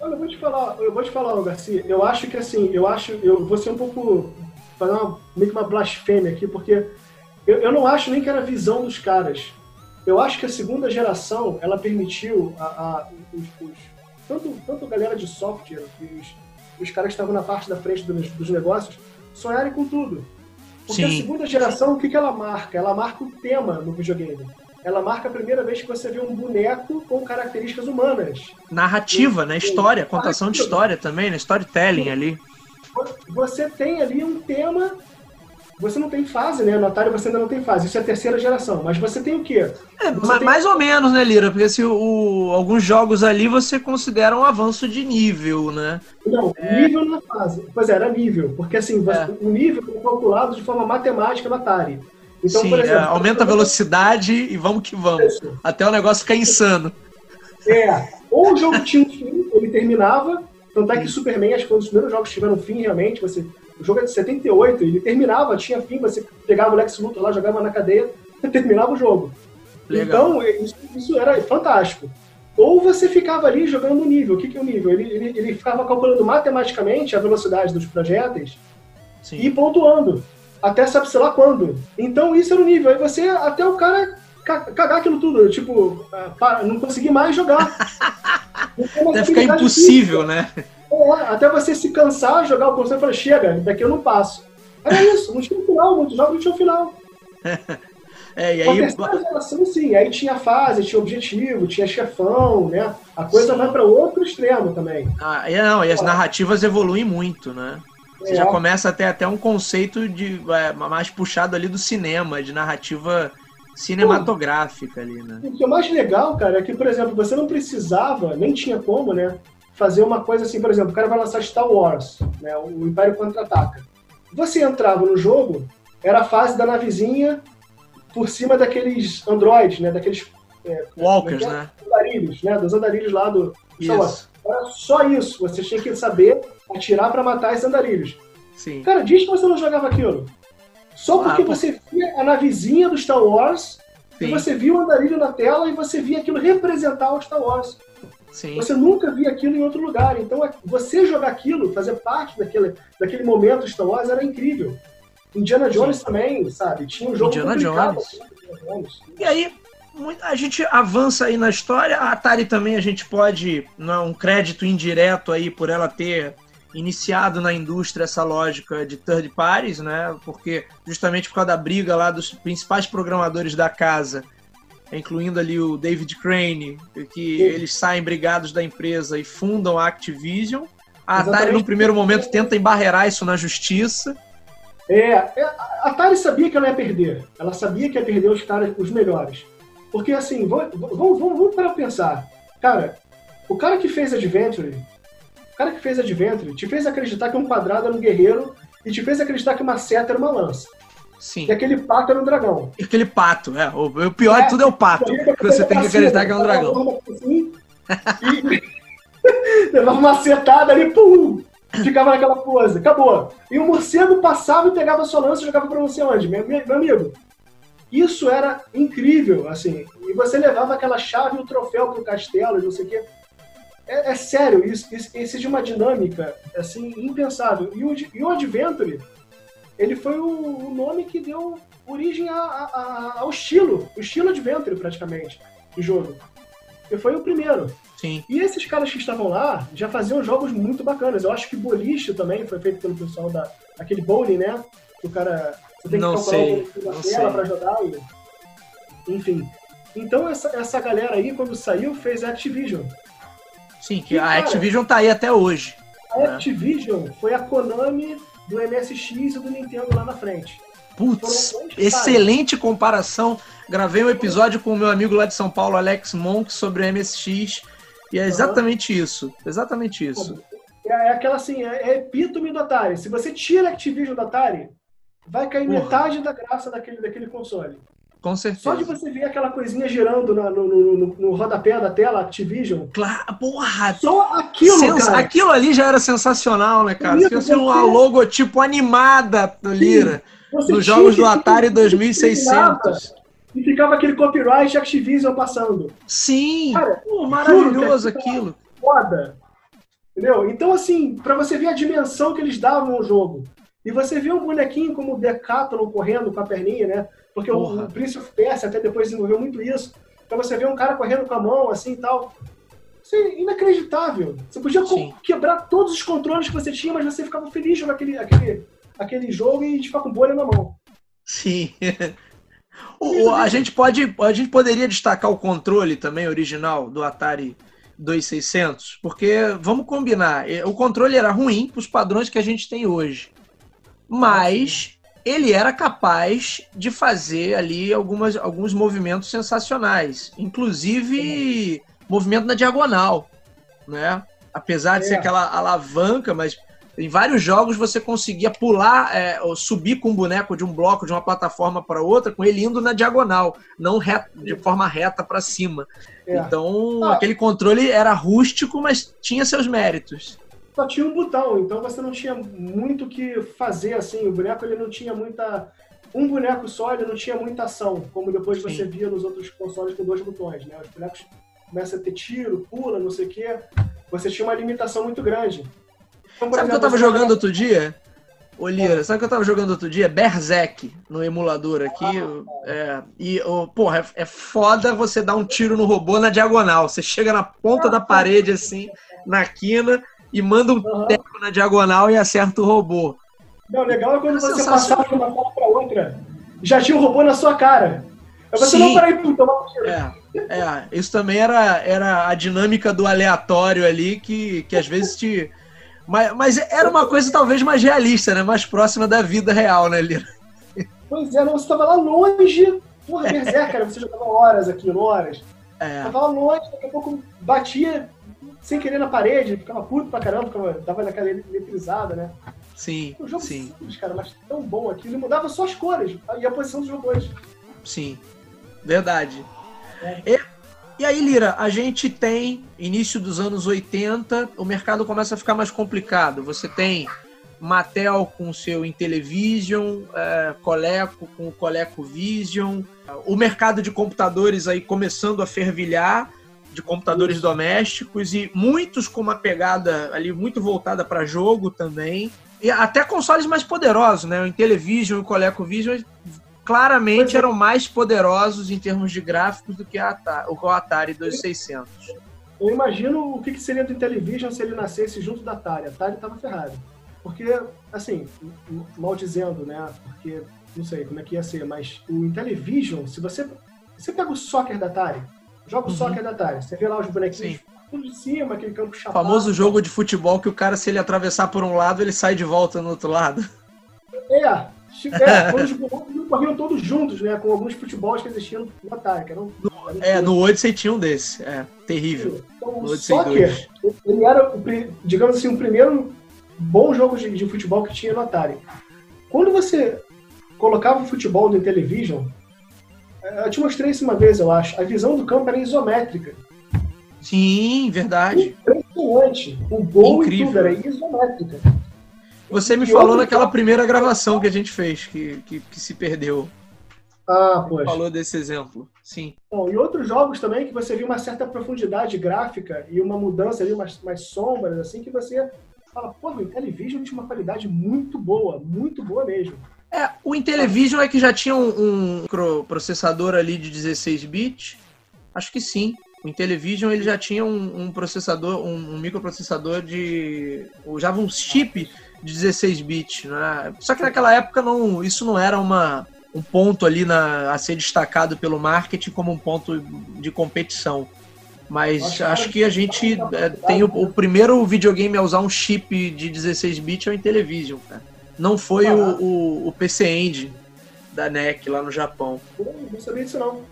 Olha, eu vou te falar, eu vou te falar, Garcia, eu acho que assim, eu acho, eu vou ser um pouco, fazer uma, meio que uma blasfêmia aqui, porque eu, eu não acho nem que era a visão dos caras. Eu acho que a segunda geração ela permitiu a, a os, os, tanto, tanto a galera de software e os, os caras que estavam na parte da frente dos, dos negócios sonharem com tudo. Porque Sim. a segunda geração, o que, que ela marca? Ela marca o tema no videogame. Ela marca a primeira vez que você vê um boneco com características humanas. Narrativa, né? História, contação de história também, né? Storytelling ali. Você tem ali um tema você não tem fase, né? No Atari você ainda não tem fase. Isso é a terceira geração. Mas você tem o quê? É, tem... Mais ou menos, né, Lira? Porque se o, alguns jogos ali você considera um avanço de nível, né? Não, é... nível na fase. Pois é, era nível. Porque assim, você, é. o nível é calculado de forma matemática no Atari. Então, Sim, por exemplo, é, aumenta a velocidade e vamos que vamos. Isso. Até o negócio ficar insano. É. Ou o jogo tinha um fim, ele terminava. Tanto é que Superman, acho que foi um dos primeiros jogos que tiveram fim realmente. Você o jogo é de 78, ele terminava, tinha fim, você pegava o Lex Luthor lá, jogava na cadeia, terminava o jogo. Legal. Então, isso, isso, era fantástico. Ou você ficava ali jogando no nível. O que, que é o nível? Ele, ele, ele ficava calculando matematicamente a velocidade dos projéteis Sim. e pontuando. Até sabe sei lá quando. Então, isso era o nível. Aí você, até o cara cagar aquilo tudo. Tipo, ah, não conseguir mais jogar. Deve ficar impossível, difícil. né? É, até você se cansar, jogar o controle e falar, chega, daqui eu não passo. Era isso, não tinha final, muitos jogos não tinham final. É, e aí... geração, sim, aí tinha fase, tinha objetivo, tinha chefão, né? A coisa sim. vai para outro extremo também. Ah, não, e as narrativas evoluem muito, né? Você é. já começa a ter até um conceito de é, mais puxado ali do cinema, de narrativa cinematográfica ali, né? O que é mais legal, cara, é que, por exemplo, você não precisava, nem tinha como, né? Fazer uma coisa assim, por exemplo, o cara vai lançar Star Wars, né? O Império Contra-Ataca. Você entrava no jogo, era a fase da navezinha por cima daqueles androids, né? Daqueles. É, Walkers, é? né? Andarilhos, né? Dos andarilhos lá do Star Wars. Era só isso. Você tinha que saber atirar para matar esses andarilhos. Sim. Cara, diz que você não jogava aquilo. Só ah, porque ah, você via a navezinha do Star Wars, Sim. e você via o andarilho na tela e você via aquilo representar o Star Wars. Sim. Você nunca via aquilo em outro lugar. Então, é, você jogar aquilo, fazer parte daquele, daquele momento Star Wars era incrível. Indiana Jones Sim. também, sabe? Tinha um jogo Indiana Jones. Jones. E aí, a gente avança aí na história. A Atari também a gente pode, não é um crédito indireto aí por ela ter iniciado na indústria essa lógica de third parties, né? Porque justamente por causa da briga lá dos principais programadores da casa incluindo ali o David Crane, que eles saem brigados da empresa e fundam a Activision. A Atari, no primeiro momento, tenta embarrear isso na justiça. É, é, a Atari sabia que ela ia perder. Ela sabia que ia perder os caras, os melhores. Porque, assim, vamos, vamos, vamos para pensar. Cara, o cara que fez Adventure, o cara que fez Adventure, te fez acreditar que um quadrado era um guerreiro e te fez acreditar que uma seta era uma lança. Sim. E aquele pato era um dragão. E aquele pato, é. O, pior é, de tudo é o pato. Que você tem que acreditar que é um dragão. Assim, e levava uma setada ali, pum! Ficava naquela pose, acabou. E o morcego passava e pegava a sua lança e jogava pra você onde, meu, meu amigo? Isso era incrível, assim. E você levava aquela chave e o troféu pro castelo e não sei o quê. É, é sério, isso, isso, isso de uma dinâmica, assim, impensável. E o, e o Adventure ele foi o, o nome que deu origem a, a, ao estilo, o estilo Adventure, praticamente, do jogo. E foi o primeiro. Sim. E esses caras que estavam lá já faziam jogos muito bacanas. Eu acho que Boliche também foi feito pelo pessoal da aquele bowling, né? o cara você tem que não sei, uma tela para jogar. E, enfim. Então essa, essa galera aí, quando saiu, fez a Activision. Sim, que e, a cara, Activision tá aí até hoje. A né? Activision foi a Konami do MSX e do Nintendo lá na frente. Putz, excelente comparação. Gravei um episódio com o meu amigo lá de São Paulo, Alex Monk, sobre o MSX. E é exatamente uhum. isso. Exatamente isso. É, é aquela assim, é, é epítome do Atari. Se você tira a Activision do Atari, vai cair Porra. metade da graça daquele, daquele console. Com certeza. Só de você ver aquela coisinha girando no, no, no, no rodapé da tela, Activision. Claro, porra! Só aquilo, Sens cara. Aquilo ali já era sensacional, né, cara? Tinha você... uma logotipo animada do Lira. nos jogos do Atari 2600. E ficava aquele copyright Activision passando. Sim! Cara, Pô, maravilhoso aquilo. Foda. Entendeu? Então, assim, para você ver a dimensão que eles davam ao jogo. E você vê um bonequinho como o Decathlon correndo com a perninha, né? Porque Porra. o Prince of Persia até depois desenvolveu muito isso. Então você vê um cara correndo com a mão, assim e tal. Isso é inacreditável. Você podia Sim. quebrar todos os controles que você tinha, mas você ficava feliz com aquele, aquele, aquele jogo e de ficar com bolha na mão. Sim. o, a, gente pode, a gente poderia destacar o controle também original do Atari 2600, porque vamos combinar, o controle era ruim para os padrões que a gente tem hoje. Mas ele era capaz de fazer ali algumas, alguns movimentos sensacionais, inclusive movimento na diagonal, né? Apesar de é. ser aquela alavanca, mas em vários jogos você conseguia pular, é, ou subir com um boneco de um bloco de uma plataforma para outra, com ele indo na diagonal, não reta, de forma reta para cima. É. Então, ah. aquele controle era rústico, mas tinha seus méritos só tinha um botão, então você não tinha muito o que fazer, assim, o boneco ele não tinha muita um boneco só ele não tinha muita ação, como depois Sim. você via nos outros consoles com dois botões, né? Os bonecos começam a ter tiro, pula, não sei o quê. Você tinha uma limitação muito grande. Então, Sabe o que eu tava jogando outro dia? Ô Lira, sabe o que eu tava jogando outro dia? Berserk no emulador aqui. Ah, é, e, oh, porra, é, é foda você dar um tiro no robô na diagonal. Você chega na ponta da parede, assim, na quina, e manda um uhum. teco na diagonal e acerta o robô. Não, legal é quando é você passava de uma tela para outra, já tinha o robô na sua cara. Aí você Sim. não para aí tomar um tiro. É, é, isso também era, era a dinâmica do aleatório ali, que, que às vezes te. Mas, mas era uma coisa talvez mais realista, né? Mais próxima da vida real, né, Lira? Pois é, não, você estava lá longe. Porra, Berserk, cara, você jogava horas aquilo, horas. É. Tava lá longe, daqui a pouco batia sem querer na parede, ficava puto pra caramba, ficava, dava naquela eletrizada, né? Sim, um jogo sim. simples, cara, mas tão bom aquilo. Ele mudava só as cores e a posição dos robôs. Sim, verdade. É. E, e aí, Lira, a gente tem, início dos anos 80, o mercado começa a ficar mais complicado. Você tem Mattel com o seu Intellivision, é, Coleco com o ColecoVision, o mercado de computadores aí começando a fervilhar, de computadores domésticos e muitos com uma pegada ali muito voltada para jogo também e até consoles mais poderosos, né? O Intellivision e o ColecoVision claramente é. eram mais poderosos em termos de gráficos do que Atari, o Atari 2600. Eu imagino o que seria do Intellivision se ele nascesse junto da Atari. A Atari estava ferrada. Porque, assim, mal dizendo, né? Porque não sei como é que ia ser, mas o Intellivision, se você. Você pega o soccer da Atari, joga o uhum. soccer da Atari, você vê lá os bonequinhos tudo de cima, aquele campo chapado. Famoso jogo de futebol que o cara, se ele atravessar por um lado, ele sai de volta no outro lado. É, é quando os corriam todos juntos, né? Com alguns futebols que existiam no Atari. Eram, no, é, no Odyssey tinha um desse. É, terrível. Então, o Soccer, ele era, digamos assim, o primeiro bom jogo de, de futebol que tinha no Atari. Quando você colocava o futebol no Intellivision, é, eu te mostrei isso uma vez, eu acho. A visão do campo era isométrica. Sim, verdade. Impressionante. O gol Incrível. e tudo era isométrica. Você me e falou naquela primeira gravação que a gente fez, que, que, que se perdeu. Ah, poxa. Falou desse exemplo, sim. Bom, e outros jogos também que você viu uma certa profundidade gráfica e uma mudança ali, umas, umas sombras, assim, que você fala, pô, o Intellivision tinha uma qualidade muito boa, muito boa mesmo. É, o Intellivision é que já tinha um, um processador ali de 16 bits? Acho que sim. O Intellivision ele já tinha um, um processador, um, um, microprocessador de. usava um chip de 16 bits, né? Só que naquela época não, isso não era uma, um ponto ali na, a ser destacado pelo marketing como um ponto de competição. Mas acho que a gente é, tem o, o, primeiro videogame a usar um chip de 16 bits é o Intellivision, cara. Não foi o, o, o PC Engine da NEC lá no Japão. não sabia disso não.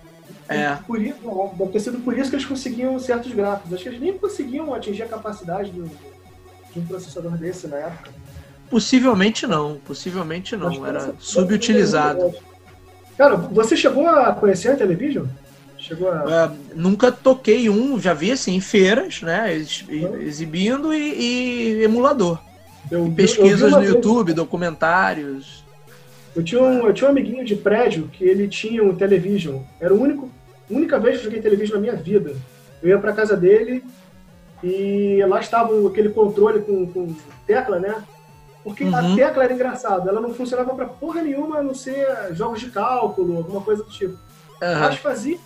É. Por isso, deve ter sido por isso que eles conseguiam certos gráficos. Acho que eles nem conseguiam atingir a capacidade de um processador desse na época. Possivelmente não, possivelmente não. Era subutilizado. Cara, você chegou a conhecer a Television? Chegou a... Uh, nunca toquei um, já vi assim, em feiras, né? Exibindo e, e emulador. Eu, pesquisas eu no YouTube, vez... documentários. Eu tinha, um, eu tinha um amiguinho de prédio que ele tinha um Television. Era o único, a única vez que eu joguei Television na minha vida. Eu ia pra casa dele e lá estava aquele controle com, com tecla, né? Porque uhum. a tecla era engraçada, ela não funcionava para porra nenhuma a não ser jogos de cálculo, alguma coisa do tipo. Uhum. Mas fazia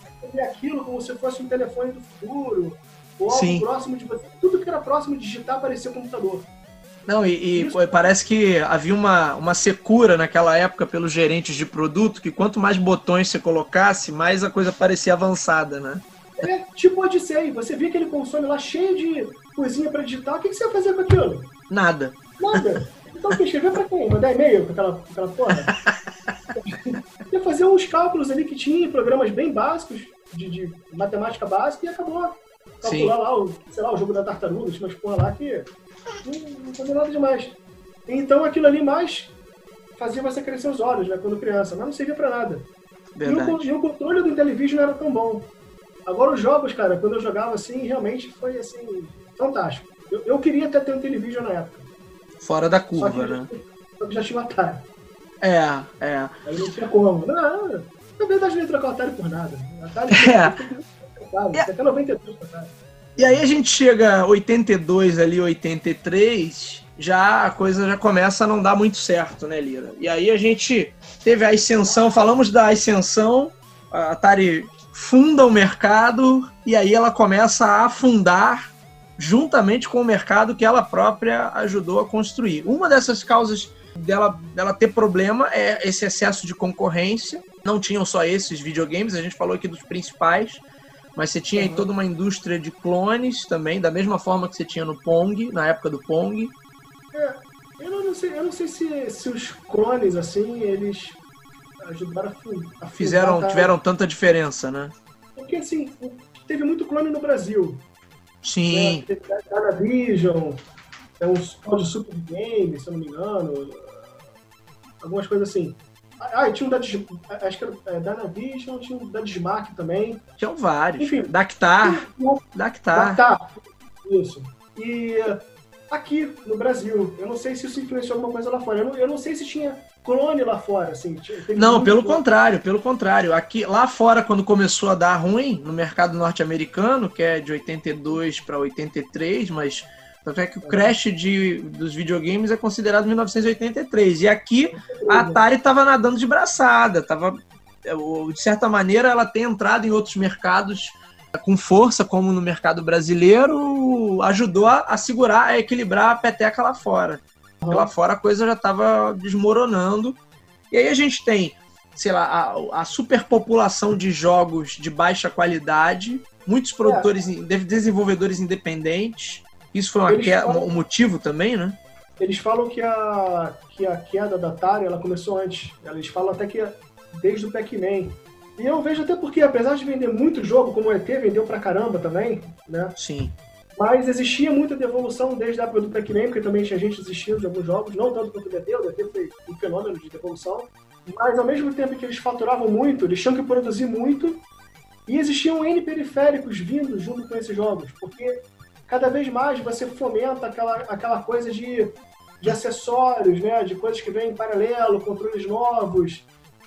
aquilo como se fosse um telefone do futuro, ou algo Sim. próximo de você. Tudo que era próximo de digitar parecia computador. Não, e, e parece que havia uma, uma secura naquela época pelos gerentes de produto, que quanto mais botões você colocasse, mais a coisa parecia avançada, né? É, tipo Odyssey, você via aquele console lá cheio de coisinha para digitar, o que, que você ia fazer com aquilo? Nada. Nada. Então, que escrever pra quem? Mandar e-mail com aquela, com aquela porra? Ia fazer uns cálculos ali que tinha, programas bem básicos, de, de matemática básica, e acabou. Calcular Sim. lá, o, sei lá, o jogo da tartaruga, umas porra lá que não, não fazia nada demais. Então aquilo ali mais fazia você crescer os olhos, né, quando criança, mas não servia pra nada. E o, e o, controle do Intellivision não era tão bom. Agora os jogos, cara, quando eu jogava assim, realmente foi assim, fantástico. Eu, eu queria até ter um Intellivision na época. Fora da curva, né? Eu já tinha um Atari. É, é. Aí não tinha como. Não, na verdade não ia trocar o Atari por nada. O Atari é. Até 92 Atari. E aí a gente chega 82 ali, 83, já a coisa já começa a não dar muito certo, né, Lira? E aí a gente teve a ascensão, falamos da ascensão, a Atari funda o mercado e aí ela começa a afundar juntamente com o mercado que ela própria ajudou a construir. Uma dessas causas dela, dela ter problema é esse excesso de concorrência. Não tinham só esses videogames, a gente falou aqui dos principais, mas você tinha aí toda uma indústria de clones também, da mesma forma que você tinha no Pong, na época do Pong. É, eu não sei, eu não sei se, se os clones, assim, eles ajudaram a, a Fizeram, tiveram tanta diferença, né? Porque, assim, teve muito clone no Brasil. Sim. Né? Dynavision, é de Super Game, se eu não me engano. Algumas coisas assim. Ah, e tinha um da acho que era é, tinha um da Dismark também. Tinham vários. Enfim. Dactar. Dactar. Dactar. Isso. E aqui no Brasil. Eu não sei se isso influenciou alguma coisa lá fora. Eu não, eu não sei se tinha clone lá fora, assim. Não, pelo clone. contrário, pelo contrário. Aqui, lá fora, quando começou a dar ruim, no mercado norte-americano, que é de 82 para 83, mas tanto é que o crash de, dos videogames é considerado 1983. E aqui a Atari estava nadando de braçada, tava, de certa maneira ela tem entrado em outros mercados com força, como no mercado brasileiro, ajudou a, a segurar, a equilibrar a peteca lá fora. Uhum. Lá fora a coisa já estava desmoronando. E aí a gente tem, sei lá, a, a superpopulação de jogos de baixa qualidade, muitos produtores, é. desenvolvedores independentes. Isso foi uma falam, um motivo também, né? Eles falam que a, que a queda da Atari ela começou antes. Eles falam até que desde o Pac-Man e eu vejo até porque, apesar de vender muito jogo, como o ET vendeu pra caramba também, né? Sim. Mas existia muita devolução desde a época do Pac-Man, porque também tinha gente desistindo de alguns jogos, não tanto quanto o ET, o ET foi um fenômeno de devolução. Mas ao mesmo tempo que eles faturavam muito, eles tinham que produzir muito, e existiam N periféricos vindo junto com esses jogos, porque cada vez mais você fomenta aquela, aquela coisa de, de acessórios, né? De coisas que vêm em paralelo, controles novos,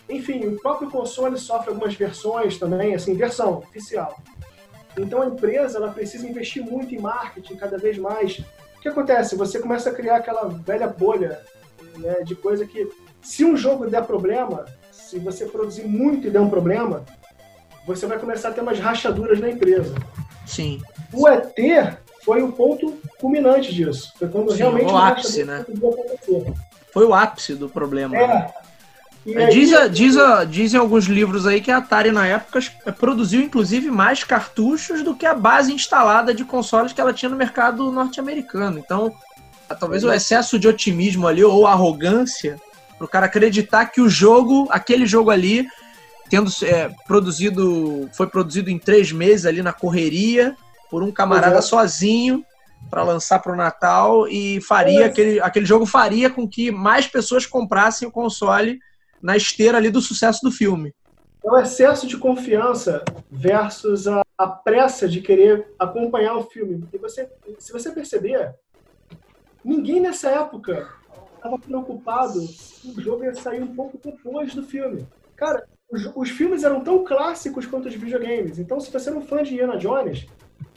enfim, o próprio console sofre algumas versões também, assim, versão oficial. Então a empresa ela precisa investir muito em marketing cada vez mais. O que acontece? Você começa a criar aquela velha bolha né, de coisa que, se um jogo der problema, se você produzir muito e der um problema, você vai começar a ter umas rachaduras na empresa. Sim. O ET foi o ponto culminante disso. Foi quando Sim, realmente o ápice, né? Foi o ápice do problema. É, né? É, diz, diz, dizem alguns livros aí que a Atari, na época, produziu inclusive mais cartuchos do que a base instalada de consoles que ela tinha no mercado norte-americano. Então, talvez o excesso de otimismo ali ou arrogância para o cara acreditar que o jogo, aquele jogo ali, tendo é, produzido, foi produzido em três meses ali na correria por um camarada sozinho para lançar para o Natal e faria aquele, aquele jogo faria com que mais pessoas comprassem o console na esteira ali do sucesso do filme. É o excesso de confiança versus a, a pressa de querer acompanhar o filme. Porque você, se você perceber, ninguém nessa época estava preocupado se o jogo ia sair um pouco depois do filme. Cara, os, os, filmes eram tão clássicos quanto os videogames. Então, se você era um fã de Indiana Jones,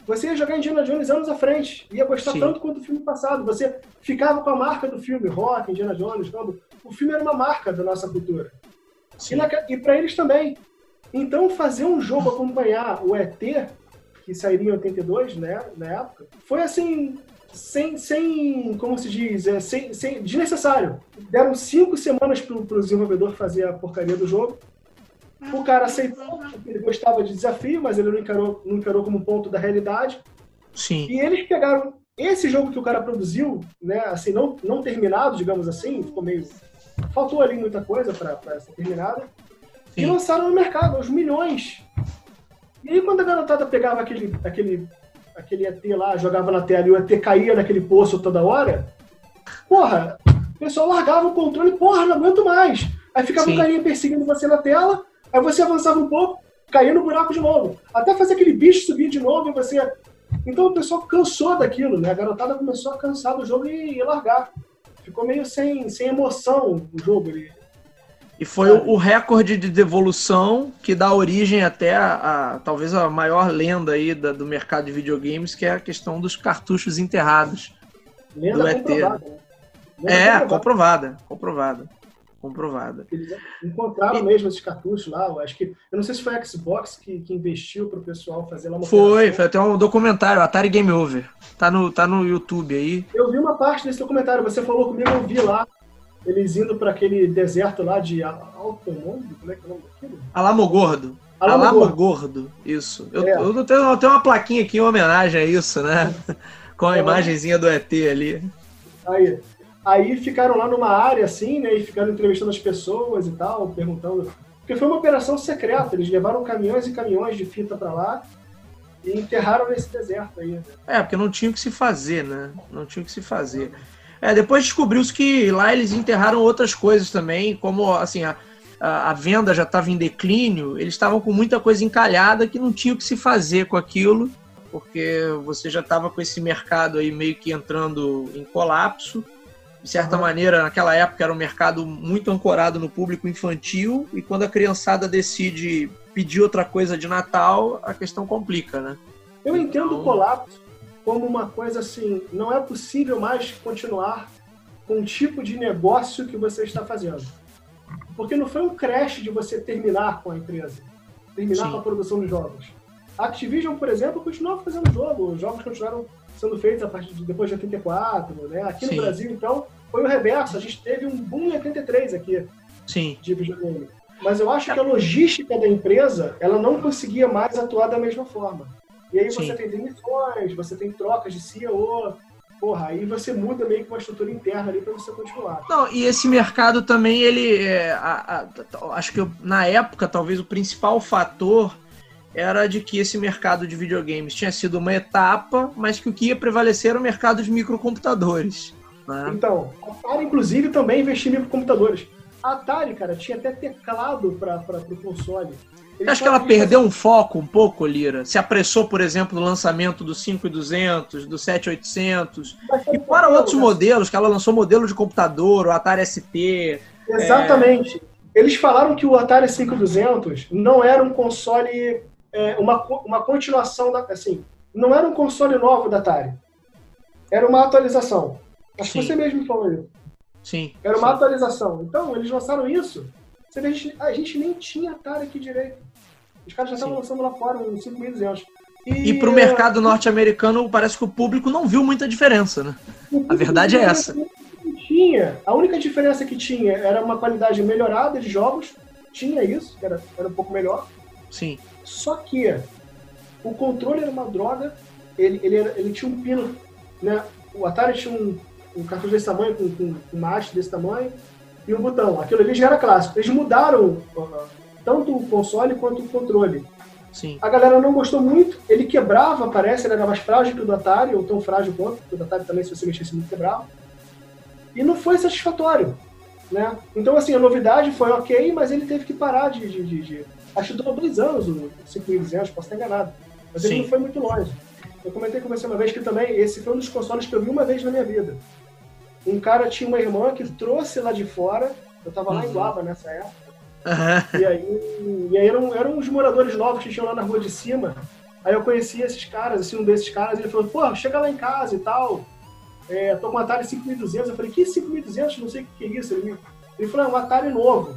você ia jogar Indiana Jones anos à frente. Ia gostar Sim. tanto quanto o filme passado. Você ficava com a marca do filme, rock, Indiana Jones, Rambo o filme era uma marca da nossa cultura. Sim. E, e para eles também. Então, fazer um jogo acompanhar o ET, que sairia em 82, né, na época, foi assim, sem, sem como se diz, é, sem, sem, desnecessário. Deram cinco semanas para o desenvolvedor fazer a porcaria do jogo. O cara aceitou, ele gostava de desafio, mas ele não encarou, não encarou como ponto da realidade. Sim. E eles pegaram esse jogo que o cara produziu, né, assim, não, não terminado, digamos assim, ficou meio faltou ali muita coisa para ser terminada. Sim. E lançaram no mercado, aos milhões. E aí quando a garotada pegava aquele, aquele, aquele ET lá, jogava na tela e o ET caía naquele poço toda hora, porra, o pessoal largava o controle, porra, não aguento mais. Aí ficava Sim. um carinha perseguindo você na tela, aí você avançava um pouco, caía no buraco de novo. Até fazer aquele bicho subir de novo e você. Então o pessoal cansou daquilo, né? A garotada começou a cansar do jogo e, e largar ficou meio sem, sem emoção o jogo. Ele, E foi o, o recorde de devolução que dá origem até a, a talvez a maior lenda aí da, do mercado de videogames, que é a questão dos cartuchos enterrados. Lenda do ET. Né? é, comprovada, comprovada. Comprovada. Eles encontraram e... mesmo esses cartuchos lá. Eu acho que. Eu não sei se foi a Xbox que, que investiu para o pessoal fazer lá uma Foi, foi até um documentário, Atari Game Over. Tá no, tá no YouTube aí. Eu vi uma parte desse documentário, você falou comigo, eu vi lá. Eles indo para aquele deserto lá de Altomundo, como é que é o nome daquilo? Alamogordo. Alamogordo, isso. Eu, é. eu, tenho, eu tenho uma plaquinha aqui em homenagem a isso, né? Com a é. imagenzinha do ET ali. Aí, Aí ficaram lá numa área assim, né? E ficaram entrevistando as pessoas e tal, perguntando. Porque foi uma operação secreta, eles levaram caminhões e caminhões de fita para lá e enterraram nesse deserto aí. Né? É, porque não tinha o que se fazer, né? Não tinha o que se fazer. É, depois descobriu-se que lá eles enterraram outras coisas também, como assim, a, a, a venda já estava em declínio, eles estavam com muita coisa encalhada que não tinha o que se fazer com aquilo, porque você já estava com esse mercado aí meio que entrando em colapso de certa maneira, naquela época era um mercado muito ancorado no público infantil e quando a criançada decide pedir outra coisa de Natal, a questão complica, né? Eu entendo então... o colapso como uma coisa assim, não é possível mais continuar com o tipo de negócio que você está fazendo. Porque não foi um crash de você terminar com a empresa, terminar Sim. com a produção de jogos. A Activision, por exemplo, continuava fazendo jogo, os jogos continuaram sendo feitos a partir de depois de 84, né? Aqui no Sim. Brasil, então, foi o reverso. A gente teve um boom em 83 aqui Sim. de videogame. Mas eu acho que a logística da empresa ela não conseguia mais atuar da mesma forma. E aí você Sim. tem demissões, você tem trocas de CEO, porra, aí você muda meio que uma estrutura interna ali para você continuar. Não, e esse mercado também, ele. É, a, a, acho que eu, na época, talvez o principal fator era de que esse mercado de videogames tinha sido uma etapa, mas que o que ia prevalecer era o mercado de microcomputadores. Né? Então, a Atari, inclusive, também investia em computadores. A Atari, cara, tinha até teclado para o console. Acho que ela perdeu um foco um pouco, Lira? Se apressou, por exemplo, no lançamento do 5200, do 7800, e para outros né? modelos, que ela lançou modelo de computador, o Atari ST. Exatamente. É... Eles falaram que o Atari 5200 não era um console, é, uma, uma continuação da. Assim, não era um console novo da Atari. Era uma atualização. Acho que você mesmo falou isso. Sim. Era uma sim. atualização. Então, eles lançaram isso. Você vê, a, gente, a gente nem tinha Atari aqui direito. Os caras já estavam lançando lá fora, uns 5.200. E, e para o mercado norte-americano, parece que o público não viu muita diferença, né? A verdade é essa. Tinha. A única diferença que tinha era uma qualidade melhorada de jogos. Tinha isso, que era, era um pouco melhor. Sim. Só que o controle era uma droga. Ele, ele, ele tinha um pino, né? O Atari tinha um, um cartucho desse tamanho, com, com, com uma haste desse tamanho, e um botão. Aquilo ali já era clássico. Eles mudaram uh, tanto o console quanto o controle. Sim. A galera não gostou muito, ele quebrava, parece, ele era mais frágil que o do Atari, ou tão frágil quanto, o do Atari também, se você mexesse muito, quebrava. E não foi satisfatório. Né? Então, assim, a novidade foi ok, mas ele teve que parar de. de, de, de... Acho que durou dois anos o 5200, posso estar enganado. Mas Sim. ele não foi muito longe. Eu comentei com você uma vez que também esse foi um dos consoles que eu vi uma vez na minha vida. Um cara tinha uma irmã que trouxe lá de fora, eu tava lá em uhum. Guaba nessa época. Uhum. E aí, e aí eram, eram uns moradores novos que tinham lá na rua de cima. Aí eu conheci esses caras, assim, um desses caras, ele falou, pô, chega lá em casa e tal. É, tô com um Atari 5200. Eu falei, que 5200? Não sei o que é isso. Ele, ele falou, é um Atari novo.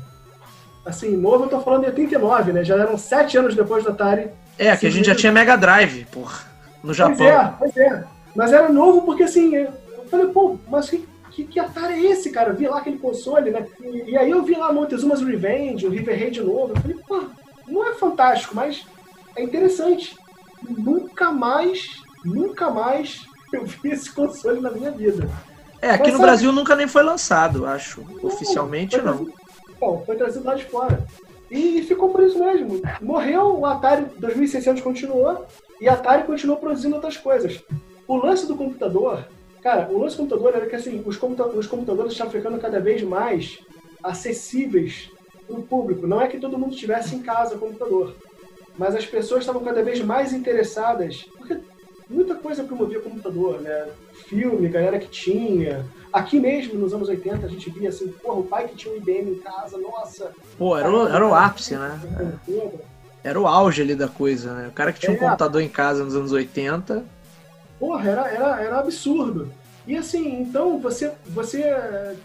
Assim, novo eu tô falando de 89, né? Já eram sete anos depois do Atari. É, que a gente já tinha Mega Drive, porra no Japão. Pois é, pois é. Mas era novo porque assim, eu falei, pô, mas que, que, que Atari é esse, cara? Eu vi lá aquele console, né? E, e aí eu vi lá Montezuma's Revenge, o River Raid novo. Eu falei, pô, não é fantástico, mas é interessante. Nunca mais, nunca mais eu vi esse console na minha vida. É, aqui mas, no sabe, Brasil nunca nem foi lançado, acho. Não, Oficialmente foi não. Bom, foi trazido lá de fora. E ficou por isso mesmo. Morreu, o Atari 2600 continuou, e a Atari continuou produzindo outras coisas. O lance do computador, cara, o lance do computador era que assim, os, computa os computadores estavam ficando cada vez mais acessíveis para o público. Não é que todo mundo tivesse em casa computador, mas as pessoas estavam cada vez mais interessadas. Porque muita coisa promovia computador, né? Filme, galera que tinha. Aqui mesmo, nos anos 80, a gente via assim, porra, o pai que tinha um IBM em casa, nossa. Pô, era o, era o ápice, né? Era o auge ali da coisa, né? O cara que tinha um é. computador em casa nos anos 80. Porra, era, era, era absurdo. E assim, então você, você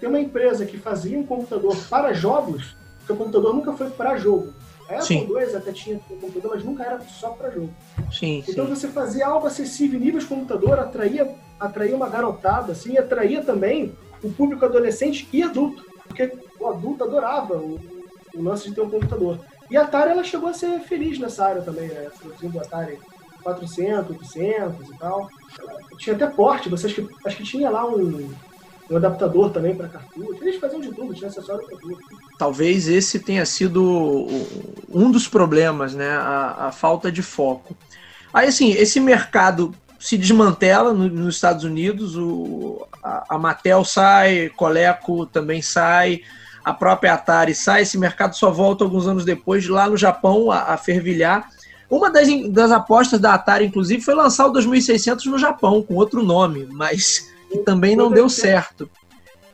tem uma empresa que fazia um computador para jogos, porque o computador nunca foi para jogo. A Apple sim. 2 até tinha computador, mas nunca era só para jogo. Sim, então sim. você fazia algo acessível, nível de computador, atraía, atraía uma garotada, assim, atraía também o público adolescente e adulto. Porque o adulto adorava o, o lance de ter um computador. E a Atari ela chegou a ser feliz nessa área também, né? Produzindo Atari 400, 800 e tal. Tinha até porte, você acho que, acho que tinha lá um, um adaptador também para cartucho. Eles faziam de tudo, tinha acessório para tudo. Talvez esse tenha sido um dos problemas, né? A, a falta de foco. Aí, assim, esse mercado se desmantela no, nos Estados Unidos, o, a, a Mattel sai, Coleco também sai, a própria Atari sai, esse mercado só volta alguns anos depois, lá no Japão, a, a fervilhar. Uma das, das apostas da Atari, inclusive, foi lançar o 2600 no Japão, com outro nome, mas também não deu certo.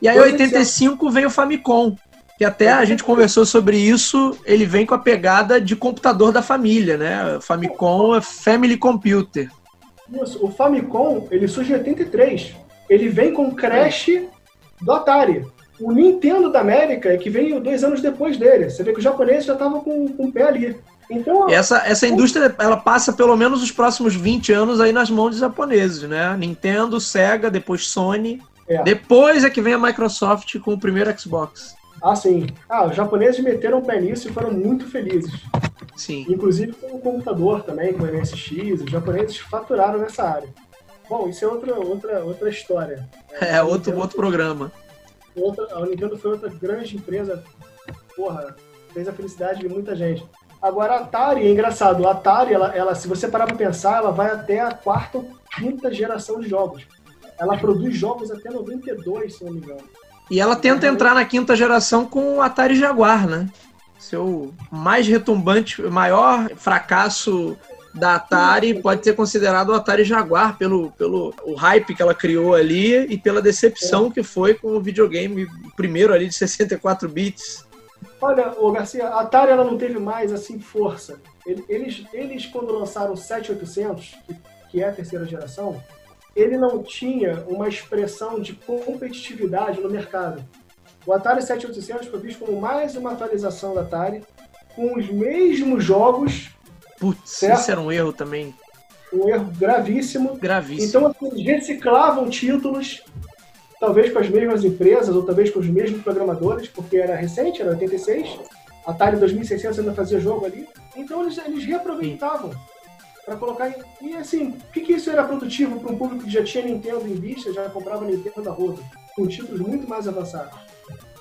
E aí, em 85, veio o Famicom, que até a gente conversou sobre isso, ele vem com a pegada de computador da família, né? O Famicom é Family Computer. Isso, o Famicom, ele surge em 83. Ele vem com Crash do Atari. O Nintendo da América é que veio dois anos depois dele. Você vê que o japonês já estava com, com o pé ali. Então, essa, essa indústria ela passa pelo menos os próximos 20 anos aí nas mãos dos japoneses, né? Nintendo, Sega, depois Sony. É. Depois é que vem a Microsoft com o primeiro Xbox. Ah, sim. Ah, os japoneses meteram o pé nisso e foram muito felizes. Sim. Inclusive com o computador também, com o MSX. Os japoneses faturaram nessa área. Bom, isso é outra, outra, outra história. É, outro, outro programa. Outra, a Nintendo foi outra grande empresa. Porra, fez a felicidade de muita gente. Agora, a Atari, é engraçado, a Atari, ela, ela, se você parar para pensar, ela vai até a quarta ou quinta geração de jogos. Ela produz jogos até 92, se não me engano. E ela tenta entrar na quinta geração com o Atari Jaguar, né? Seu mais retumbante, maior fracasso da Atari pode ser considerado o Atari Jaguar pelo, pelo o hype que ela criou ali e pela decepção é. que foi com o videogame primeiro ali de 64 bits. Olha, o Garcia, a Atari ela não teve mais assim força. Eles, eles quando lançaram o 7800, que, é a terceira geração, ele não tinha uma expressão de competitividade no mercado. O Atari 7800 foi visto como mais uma atualização da Atari, com os mesmos jogos. Putz, certo? isso era um erro também. Um erro gravíssimo. Gravíssimo. Então, assim, eles reciclavam títulos talvez com as mesmas empresas ou talvez com os mesmos programadores, porque era recente, era 86, Atari 2600 ainda fazia jogo ali, então eles, eles reaproveitavam para colocar em... E assim, o que, que isso era produtivo para um público que já tinha Nintendo em vista, já comprava Nintendo da roda, com títulos muito mais avançados?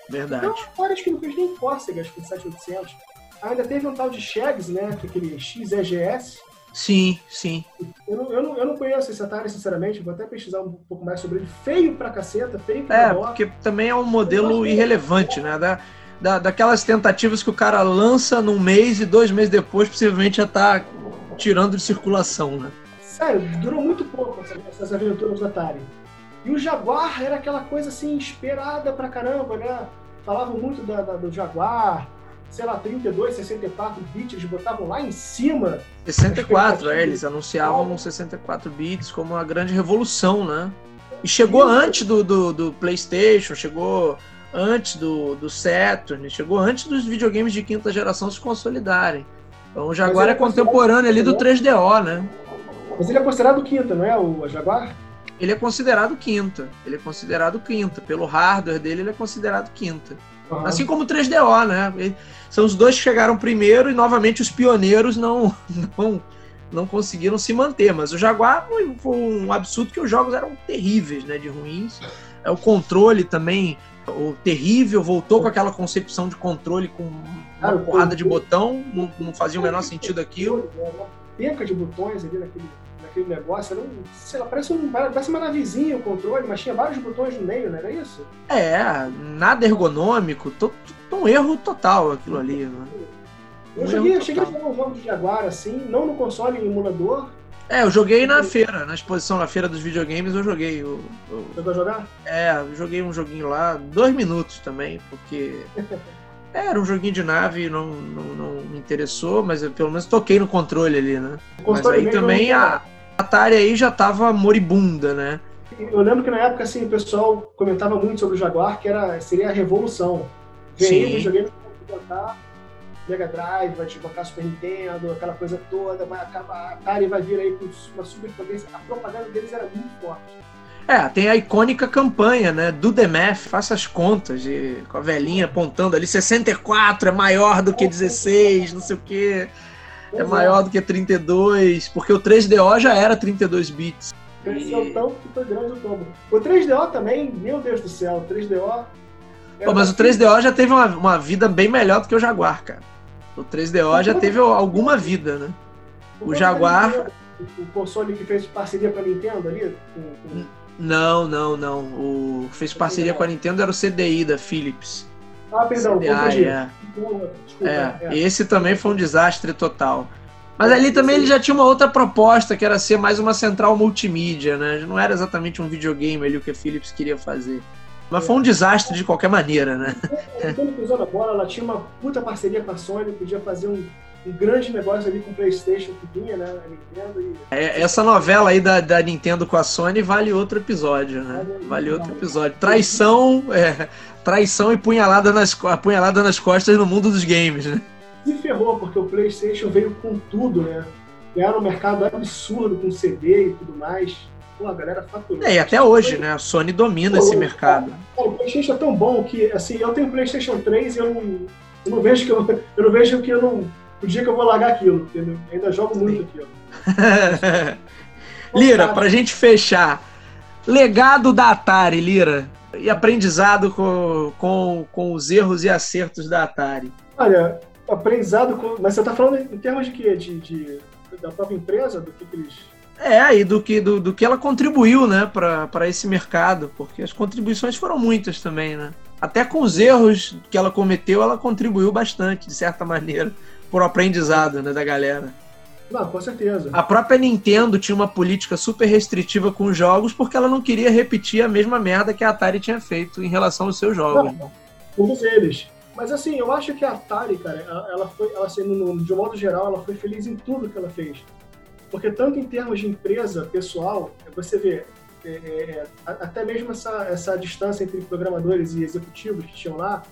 Verdade. Então, várias que não fez nem cócegas com 7800. Ainda teve um tal de Shags, né, que é aquele XEGS, Sim, sim. Eu não, eu, não, eu não conheço esse Atari, sinceramente, vou até pesquisar um pouco mais sobre ele. Feio pra caceta, feio pra É, porque também é um modelo irrelevante, né? Da, da, daquelas tentativas que o cara lança num mês e dois meses depois possivelmente já tá tirando de circulação, né? Sério, durou muito pouco essas aventuras do Atari. E o Jaguar era aquela coisa assim, esperada pra caramba, né? Falavam muito da, da do Jaguar, sei lá, 32, 64 bits, eles botavam lá em cima. 64, é, eles anunciavam 64 bits como uma grande revolução, né? E chegou Isso. antes do, do, do, PlayStation, chegou antes do, do Saturn, chegou antes dos videogames de quinta geração se consolidarem. Então o Jaguar é, é contemporâneo ali do 3DO, né? Mas ele é considerado quinta, não é, o Jaguar? Ele é considerado quinta. Ele é considerado quinta. Pelo hardware dele, ele é considerado quinta. Uhum. Assim como o 3DO, né? São os dois que chegaram primeiro e novamente os pioneiros não, não, não conseguiram se manter. Mas o Jaguar foi, foi um absurdo que os jogos eram terríveis, né? De ruins. É, o controle também, o terrível, voltou com aquela concepção de controle com uma porrada de botão, não, não fazia o menor sentido aquilo. Uma penca de botões ali naquele aquele negócio, era um, sei lá, parece, um, parece uma navezinha o controle, mas tinha vários botões no meio, não era isso? É, nada ergonômico, to, to, um erro total aquilo ali. Né? Eu um cheguei, cheguei a jogar um jogo de Jaguar assim, não no console em emulador, É, eu joguei na feira, na exposição na feira dos videogames, eu joguei. Eu, eu, Chegou a jogar? é, eu joguei um joguinho lá, dois minutos também, porque é, era um joguinho de nave, não, não, não me interessou, mas eu pelo menos toquei no controle ali, né? Mas aí também a Atari aí já tava moribunda, né? Eu lembro que na época assim, o pessoal comentava muito sobre o Jaguar, que era, seria a revolução. Vem aí, videogame botar Mega Drive, vai desbancar Super Nintendo, aquela coisa toda, vai acabar, a Atari vai vir aí com uma superpotência. A propaganda deles era muito forte. É, tem a icônica campanha, né? Do Math, faça as contas, de, com a velhinha apontando ali, 64 é maior do que 16, não sei o quê, é maior do que 32, porque o 3DO já era 32 bits. Cresceu tanto que foi grande o tombo. O 3DO também, meu Deus do céu, o 3DO. Pô, mas o 3DO já teve uma, uma vida bem melhor do que o Jaguar, cara. O 3DO já teve alguma vida, né? o Jaguar- O console que fez parceria com a Nintendo ali? Com, com... Não, não, não. O que fez parceria com a Nintendo era o CDI da Philips. Ah, perdão, CDI, confundi. é. Desculpa, É, é. esse também foi um desastre total. Mas ali também ele já tinha uma outra proposta, que era ser mais uma central multimídia, né? Não era exatamente um videogame ali o que a Philips queria fazer. Mas foi um desastre de qualquer maneira, né? Nintendo pisou na bola, ela tinha uma puta parceria com a Sony, podia fazer um, um grande negócio ali com o PlayStation que vinha, né? Nintendo e. É, Essa novela aí da, da Nintendo com a Sony vale outro episódio, né? Vale outro episódio. Traição, é, traição e punhalada nas, punhalada nas costas no mundo dos games, né? Se ferrou, porque o PlayStation veio com tudo, né? Ganharam um mercado absurdo com CD e tudo mais. Pô, a galera faturou. É, e até hoje, né? A Sony domina esse mercado. Cara, o PlayStation é tão bom que, assim, eu tenho PlayStation 3 e eu não, eu não vejo que eu, eu não vejo que eu não. O dia que eu vou largar aquilo, entendeu? Eu ainda jogo muito aquilo. Lira, pra gente fechar. Legado da Atari, Lira. E aprendizado com, com, com os erros e acertos da Atari. Olha, aprendizado com. Mas você tá falando em termos de quê? De, de- da própria empresa? Do que, que eles. É, e do que, do, do que ela contribuiu, né, para esse mercado, porque as contribuições foram muitas também, né? Até com os erros que ela cometeu, ela contribuiu bastante, de certa maneira, pro aprendizado, né, da galera. Não, com certeza. A própria Nintendo tinha uma política super restritiva com os jogos porque ela não queria repetir a mesma merda que a Atari tinha feito em relação aos seus jogos. Não, todos eles. Mas assim, eu acho que a Atari, cara, ela foi, ela, assim, no- de um modo geral, ela foi feliz em tudo que ela fez. Porque tanto em termos de empresa pessoal, você vê, é, é, é, até mesmo essa, essa distância entre programadores e executivos que tinham lá,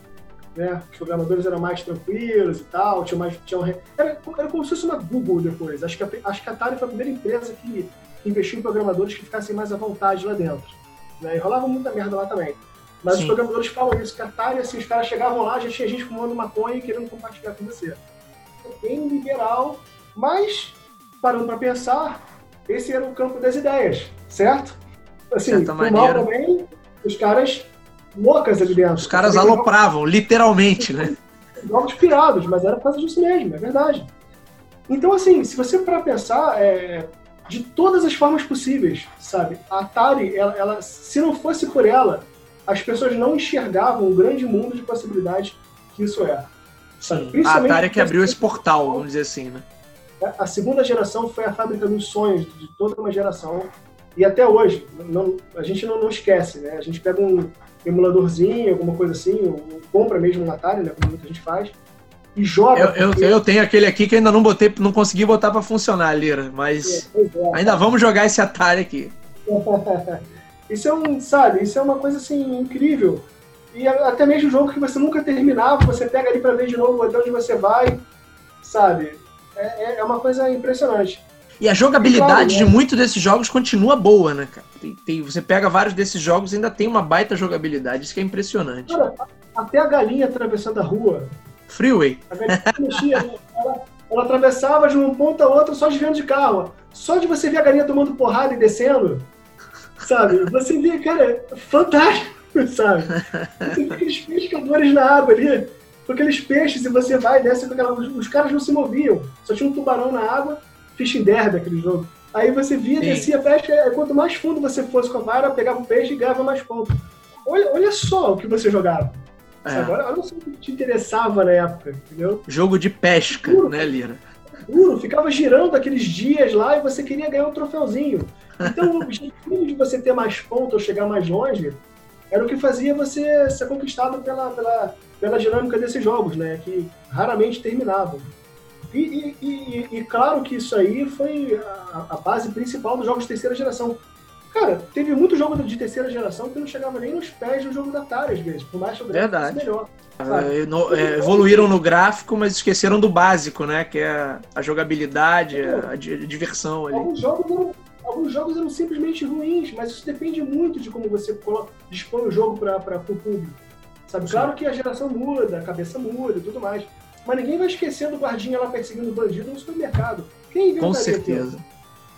né? Os programadores eram mais tranquilos e tal, tinham mais. Tinham, re- era, era como se fosse uma Google depois. Acho que a, acho que a Atari foi a primeira empresa que, investiu em programadores que ficassem mais à vontade lá dentro. Né? E rolava muita merda lá também. Mas Sim. os programadores falam isso, que a Atari, assim, os caras chegavam lá, já tinha gente fumando maconha e querendo compartilhar com você. É bem liberal, mas, parando para pensar, esse era o campo das ideias, certo? Assim, por mal também, os caras loucas ali dentro. Os caras alopravam, literalmente, né? jogos pirados, mas era por causa disso mesmo, é verdade. Então, assim, se você para pensar, é, de todas as formas possíveis, sabe? A Atari, ela, ela- se não fosse por ela, as pessoas não enxergavam o grande mundo de possibilidades que isso é. Sim. A Atari que abriu esse portal, vamos dizer assim, né? A segunda geração foi a fábrica dos sonhos de toda uma geração. E até hoje, não- a gente não, não esquece, né? A gente pega um emuladorzinho, alguma coisa assim, ou compra mesmo um Atari, né? Como muita gente faz, e joga. Eu, eu, eu tenho aquele aqui que ainda não botei, não consegui botar pra funcionar, Lira, mas Pois é. ainda vamos jogar esse Atari aqui. Isso é um, sabe, isso é uma coisa assim incrível. E até mesmo jogo que você nunca terminava, você pega ali pra ver de novo até onde você vai, sabe? É, é- é uma coisa impressionante. E a jogabilidade Claro, né? de muitos desses jogos continua boa, né, cara? Tem- tem- você pega vários desses jogos e ainda tem uma baita jogabilidade, isso que é impressionante. Cara, até a galinha atravessando a rua, Freeway. a galinha mexia, né? ela, ela atravessava de um ponto a outro só desviando de carro. Só de você ver a galinha tomando porrada e descendo, sabe? Você vê, cara, fantástico, sabe? Você vê aqueles pescadores na água ali, com aqueles peixes, e você vai e desce com aquela. Os, os caras não se moviam, só tinha um tubarão na água, fishing derby aquele jogo. Aí você via, Sim. descia, pesca, e quanto mais fundo você fosse com a vara, pegava o peixe e ganhava mais pontos. Olha, olha só o que você jogava. É, Agora, olha só o que te interessava na época, entendeu? jogo de pesca, né, Lira? duro, ficava girando aqueles dias lá e você queria ganhar um troféuzinho. Então, o objetivo de você ter mais pontos ou chegar mais longe era o que fazia você ser conquistado pela, pela, pela dinâmica desses jogos, né? Que raramente terminavam. E, e, e, e claro que isso aí foi a, a, base principal dos jogos de terceira geração. Cara, teve muito jogo de terceira geração que não chegava nem nos pés do jogo da Atari, às vezes, por mais que o gráfico fosse melhor. É, no, é, evoluíram no gráfico, mas esqueceram do básico, né? Que é a jogabilidade, a, a diversão ali. Alguns jogos, eram, alguns jogos eram simplesmente ruins, mas isso depende muito de como você dispõe o jogo para o público. Sabe? Claro que a geração muda, a cabeça muda e tudo mais. Mas ninguém vai esquecer do guardinha lá perseguindo o bandido no supermercado. Quem Com certeza.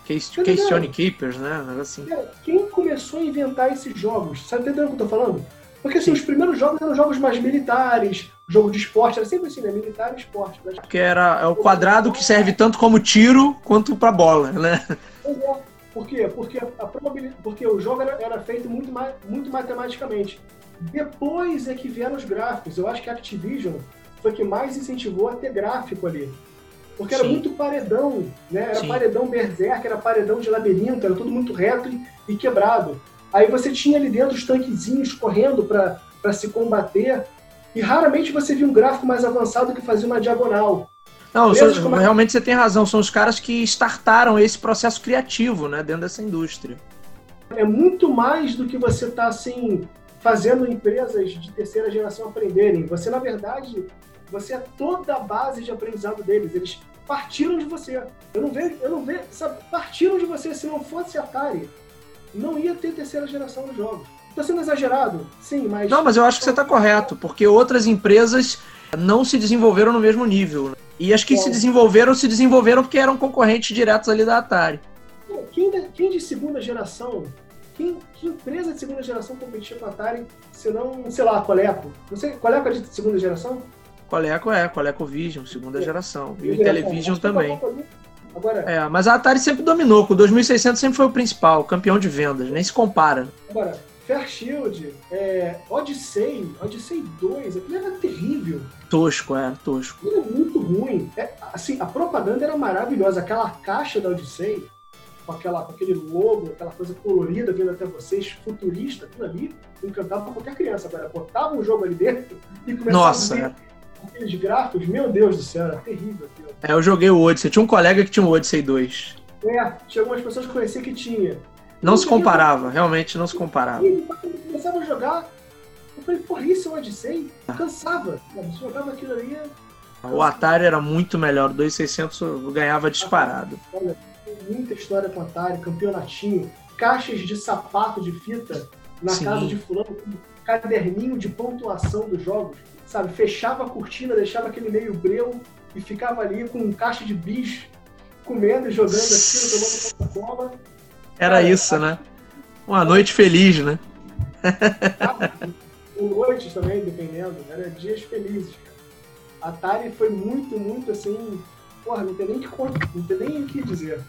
Case, Case Keepers, né? Assim. quem começou a inventar esses jogos? Sabe entendendo o que eu tô falando? Porque assim, os primeiros jogos eram jogos mais militares, jogo de esporte, era sempre assim, né? Militar e esporte. Mas... Que era é o quadrado que serve tanto como tiro quanto para bola, né? É. Por quê? Porque, a probabilidade, porque o jogo era, era feito muito, muito matematicamente. Depois é que vieram os gráficos. Eu acho que a Activision foi que mais incentivou a ter gráfico ali. Porque era Sim. muito paredão, né? Era Sim. paredão berserk, era paredão de labirinto, era tudo muito reto e, e quebrado. Aí você tinha ali dentro os tanquezinhos correndo para se combater, e raramente você via um gráfico mais avançado que fazia uma diagonal. Não, são, realmente você tem razão, são os caras que startaram esse processo criativo né, dentro dessa indústria. É muito mais do que você está assim, fazendo empresas de terceira geração aprenderem. Você, na verdade, você é toda a base de aprendizado deles. Eles partiram de você. Eu não vejo, eu não vejo, sabe, partiram de você. Se não fosse Atari, não ia ter terceira geração nos jogos. Estou sendo exagerado? Sim, mas. Não, mas eu acho que você está correto, porque outras empresas não se desenvolveram no mesmo nível. E as que se desenvolveram, se desenvolveram porque eram concorrentes diretos ali da Atari. Quem de, quem de segunda geração quem, que empresa de segunda geração competia com a Atari, se não, sei lá, a Coleco? Não sei, Coleco é de segunda geração? Coleco é, Coleco Vision, segunda é. geração. E o Intellivision também. Agora, é, mas a Atari sempre dominou, com o 2600 sempre foi o principal, campeão de vendas, nem se compara. Agora, Fair Shield, é, Odyssey, Odyssey 2, aquilo era terrível. Tosco, é, tosco. Aquilo é muito ruim. É, assim, a propaganda era maravilhosa, aquela caixa da Odyssey, com, aquela, com aquele logo, aquela coisa colorida vindo até vocês, futurista, aquilo ali, encantava qualquer criança. Agora, botava um jogo ali dentro e começava Nossa, a ver, é aqueles gráficos, meu Deus do céu, era terrível aquilo. É, eu joguei o Odyssey. Tinha um colega que tinha o Odyssey 2. É, tinha algumas pessoas que conhecia que tinha. Não se comparava, realmente não se comparava. E quando eu começava a jogar, eu falei, porra, isso é o Odyssey? Cansava. Você jogava aquilo ali. O Atari era muito melhor, o 2600 ganhava disparado. Olha, muita história com o Atari, campeonatinho, caixas de sapato de fita na Sim. casa de fulano, caderninho de pontuação dos jogos sabe? Fechava a cortina, deixava aquele meio breu e ficava ali com um caixa de bicho, comendo e jogando aquilo, tomando Coca-Cola. Era Cara, isso, a... né? Uma noite feliz, né? noites também, dependendo. Era dias felizes. Atari foi muito, muito assim. Porra, não tem nem que não tem nem o que dizer.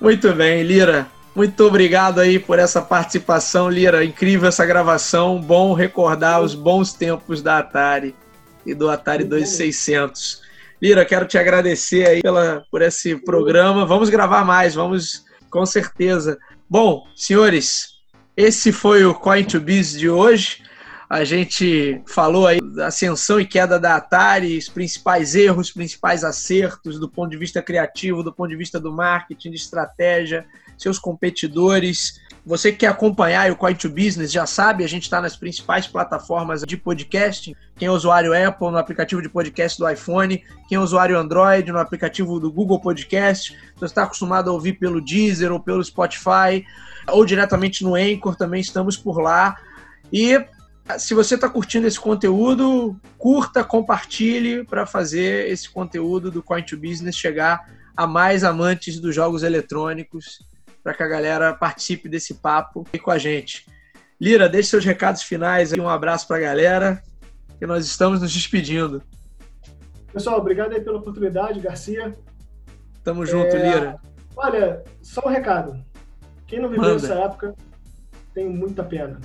Muito bem, Lira. Muito obrigado aí por essa participação, Lira. Incrível essa gravação. Bom recordar os bons tempos da Atari e do Atari 2600. Lira, quero te agradecer aí pela, por esse programa. Vamos gravar mais, vamos com certeza. Bom, senhores, esse foi o Coin to Biz de hoje. A gente falou aí da ascensão e queda da Atari, os principais erros, os principais acertos do ponto de vista criativo, do ponto de vista do marketing, de estratégia, seus competidores, você que quer acompanhar o Coin to Business já sabe, a gente está nas principais plataformas de podcast. Quem é usuário Apple no aplicativo de podcast do iPhone, quem é usuário Android no aplicativo do Google Podcast. Se você está acostumado a ouvir pelo Deezer ou pelo Spotify ou diretamente no Anchor, também estamos por lá. E se você está curtindo esse conteúdo, curta, compartilhe para fazer esse conteúdo do Coin to Business chegar a mais amantes dos jogos eletrônicos para que a galera participe desse papo e com a gente. Lira, deixe seus recados finais aí, um abraço para a galera, que nós estamos nos despedindo. Pessoal, obrigado aí pela oportunidade, Garcia. Tamo junto, é... Lira. Olha, só um recado. Quem não viveu Manda. essa época tem muita pena.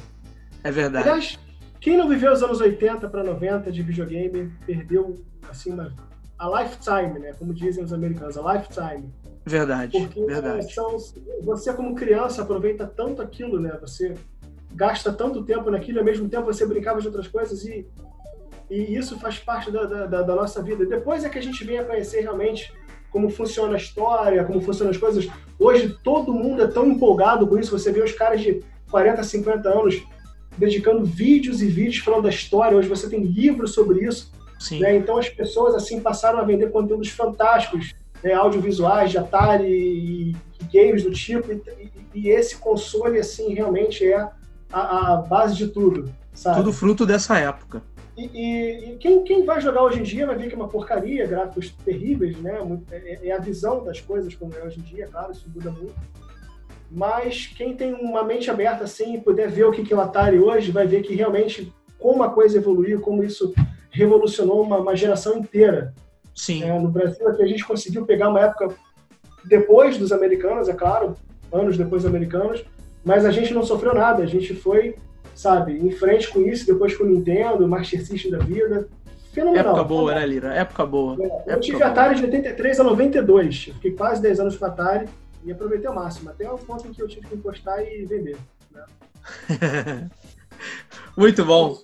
É verdade. Aliás, quem não viveu os anos 80 para 90 de videogame perdeu assim uma a lifetime, né? Como dizem os americanos, a lifetime. Verdade, Porque verdade. São, você, como criança, aproveita tanto aquilo, né? Você gasta tanto tempo naquilo, ao mesmo tempo você brincava de outras coisas e, e isso faz parte da, da, da nossa vida. Depois é que a gente vem a conhecer realmente como funciona a história, como funcionam as coisas. Hoje todo mundo é tão empolgado com isso. Você vê os caras de 40, 50 anos dedicando vídeos e vídeos falando da história. Hoje você tem livros sobre isso. Né? Então as pessoas assim passaram a vender conteúdos fantásticos, né? audiovisuais de Atari e, games do tipo. E, e, e, esse console assim realmente é a, a base de tudo. Sabe? Tudo fruto dessa época. E, e, e, quem, quem vai jogar hoje em dia vai ver que é uma porcaria, gráficos terríveis, né? É, é, a visão das coisas como é hoje em dia, claro, isso muda muito. Mas quem tem uma mente aberta assim e puder ver o que é o Atari hoje, vai ver que realmente como a coisa evoluiu, como isso revolucionou uma, uma geração inteira. Sim. É, no Brasil aqui a gente conseguiu pegar uma época depois dos americanos, é claro, anos depois dos americanos, mas a gente não sofreu nada, a gente foi sabe, em frente com isso, depois com o Nintendo, Master System da vida. Fenomenal. Época boa, né, Lira? Época boa. É, eu tive Atari de 83 a 92. Eu fiquei quase 10 anos com Atari e aproveitei ao máximo, até o ponto em que eu tive que encostar e vender. Né? Muito bom.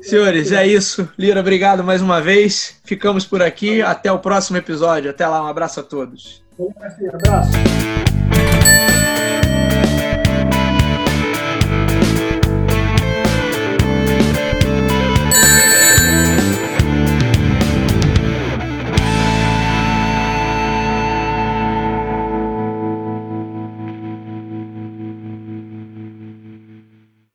Senhores, é isso. Lira, obrigado mais uma vez. Ficamos por aqui. Até o próximo episódio. Até lá, um abraço a todos. Um abraço.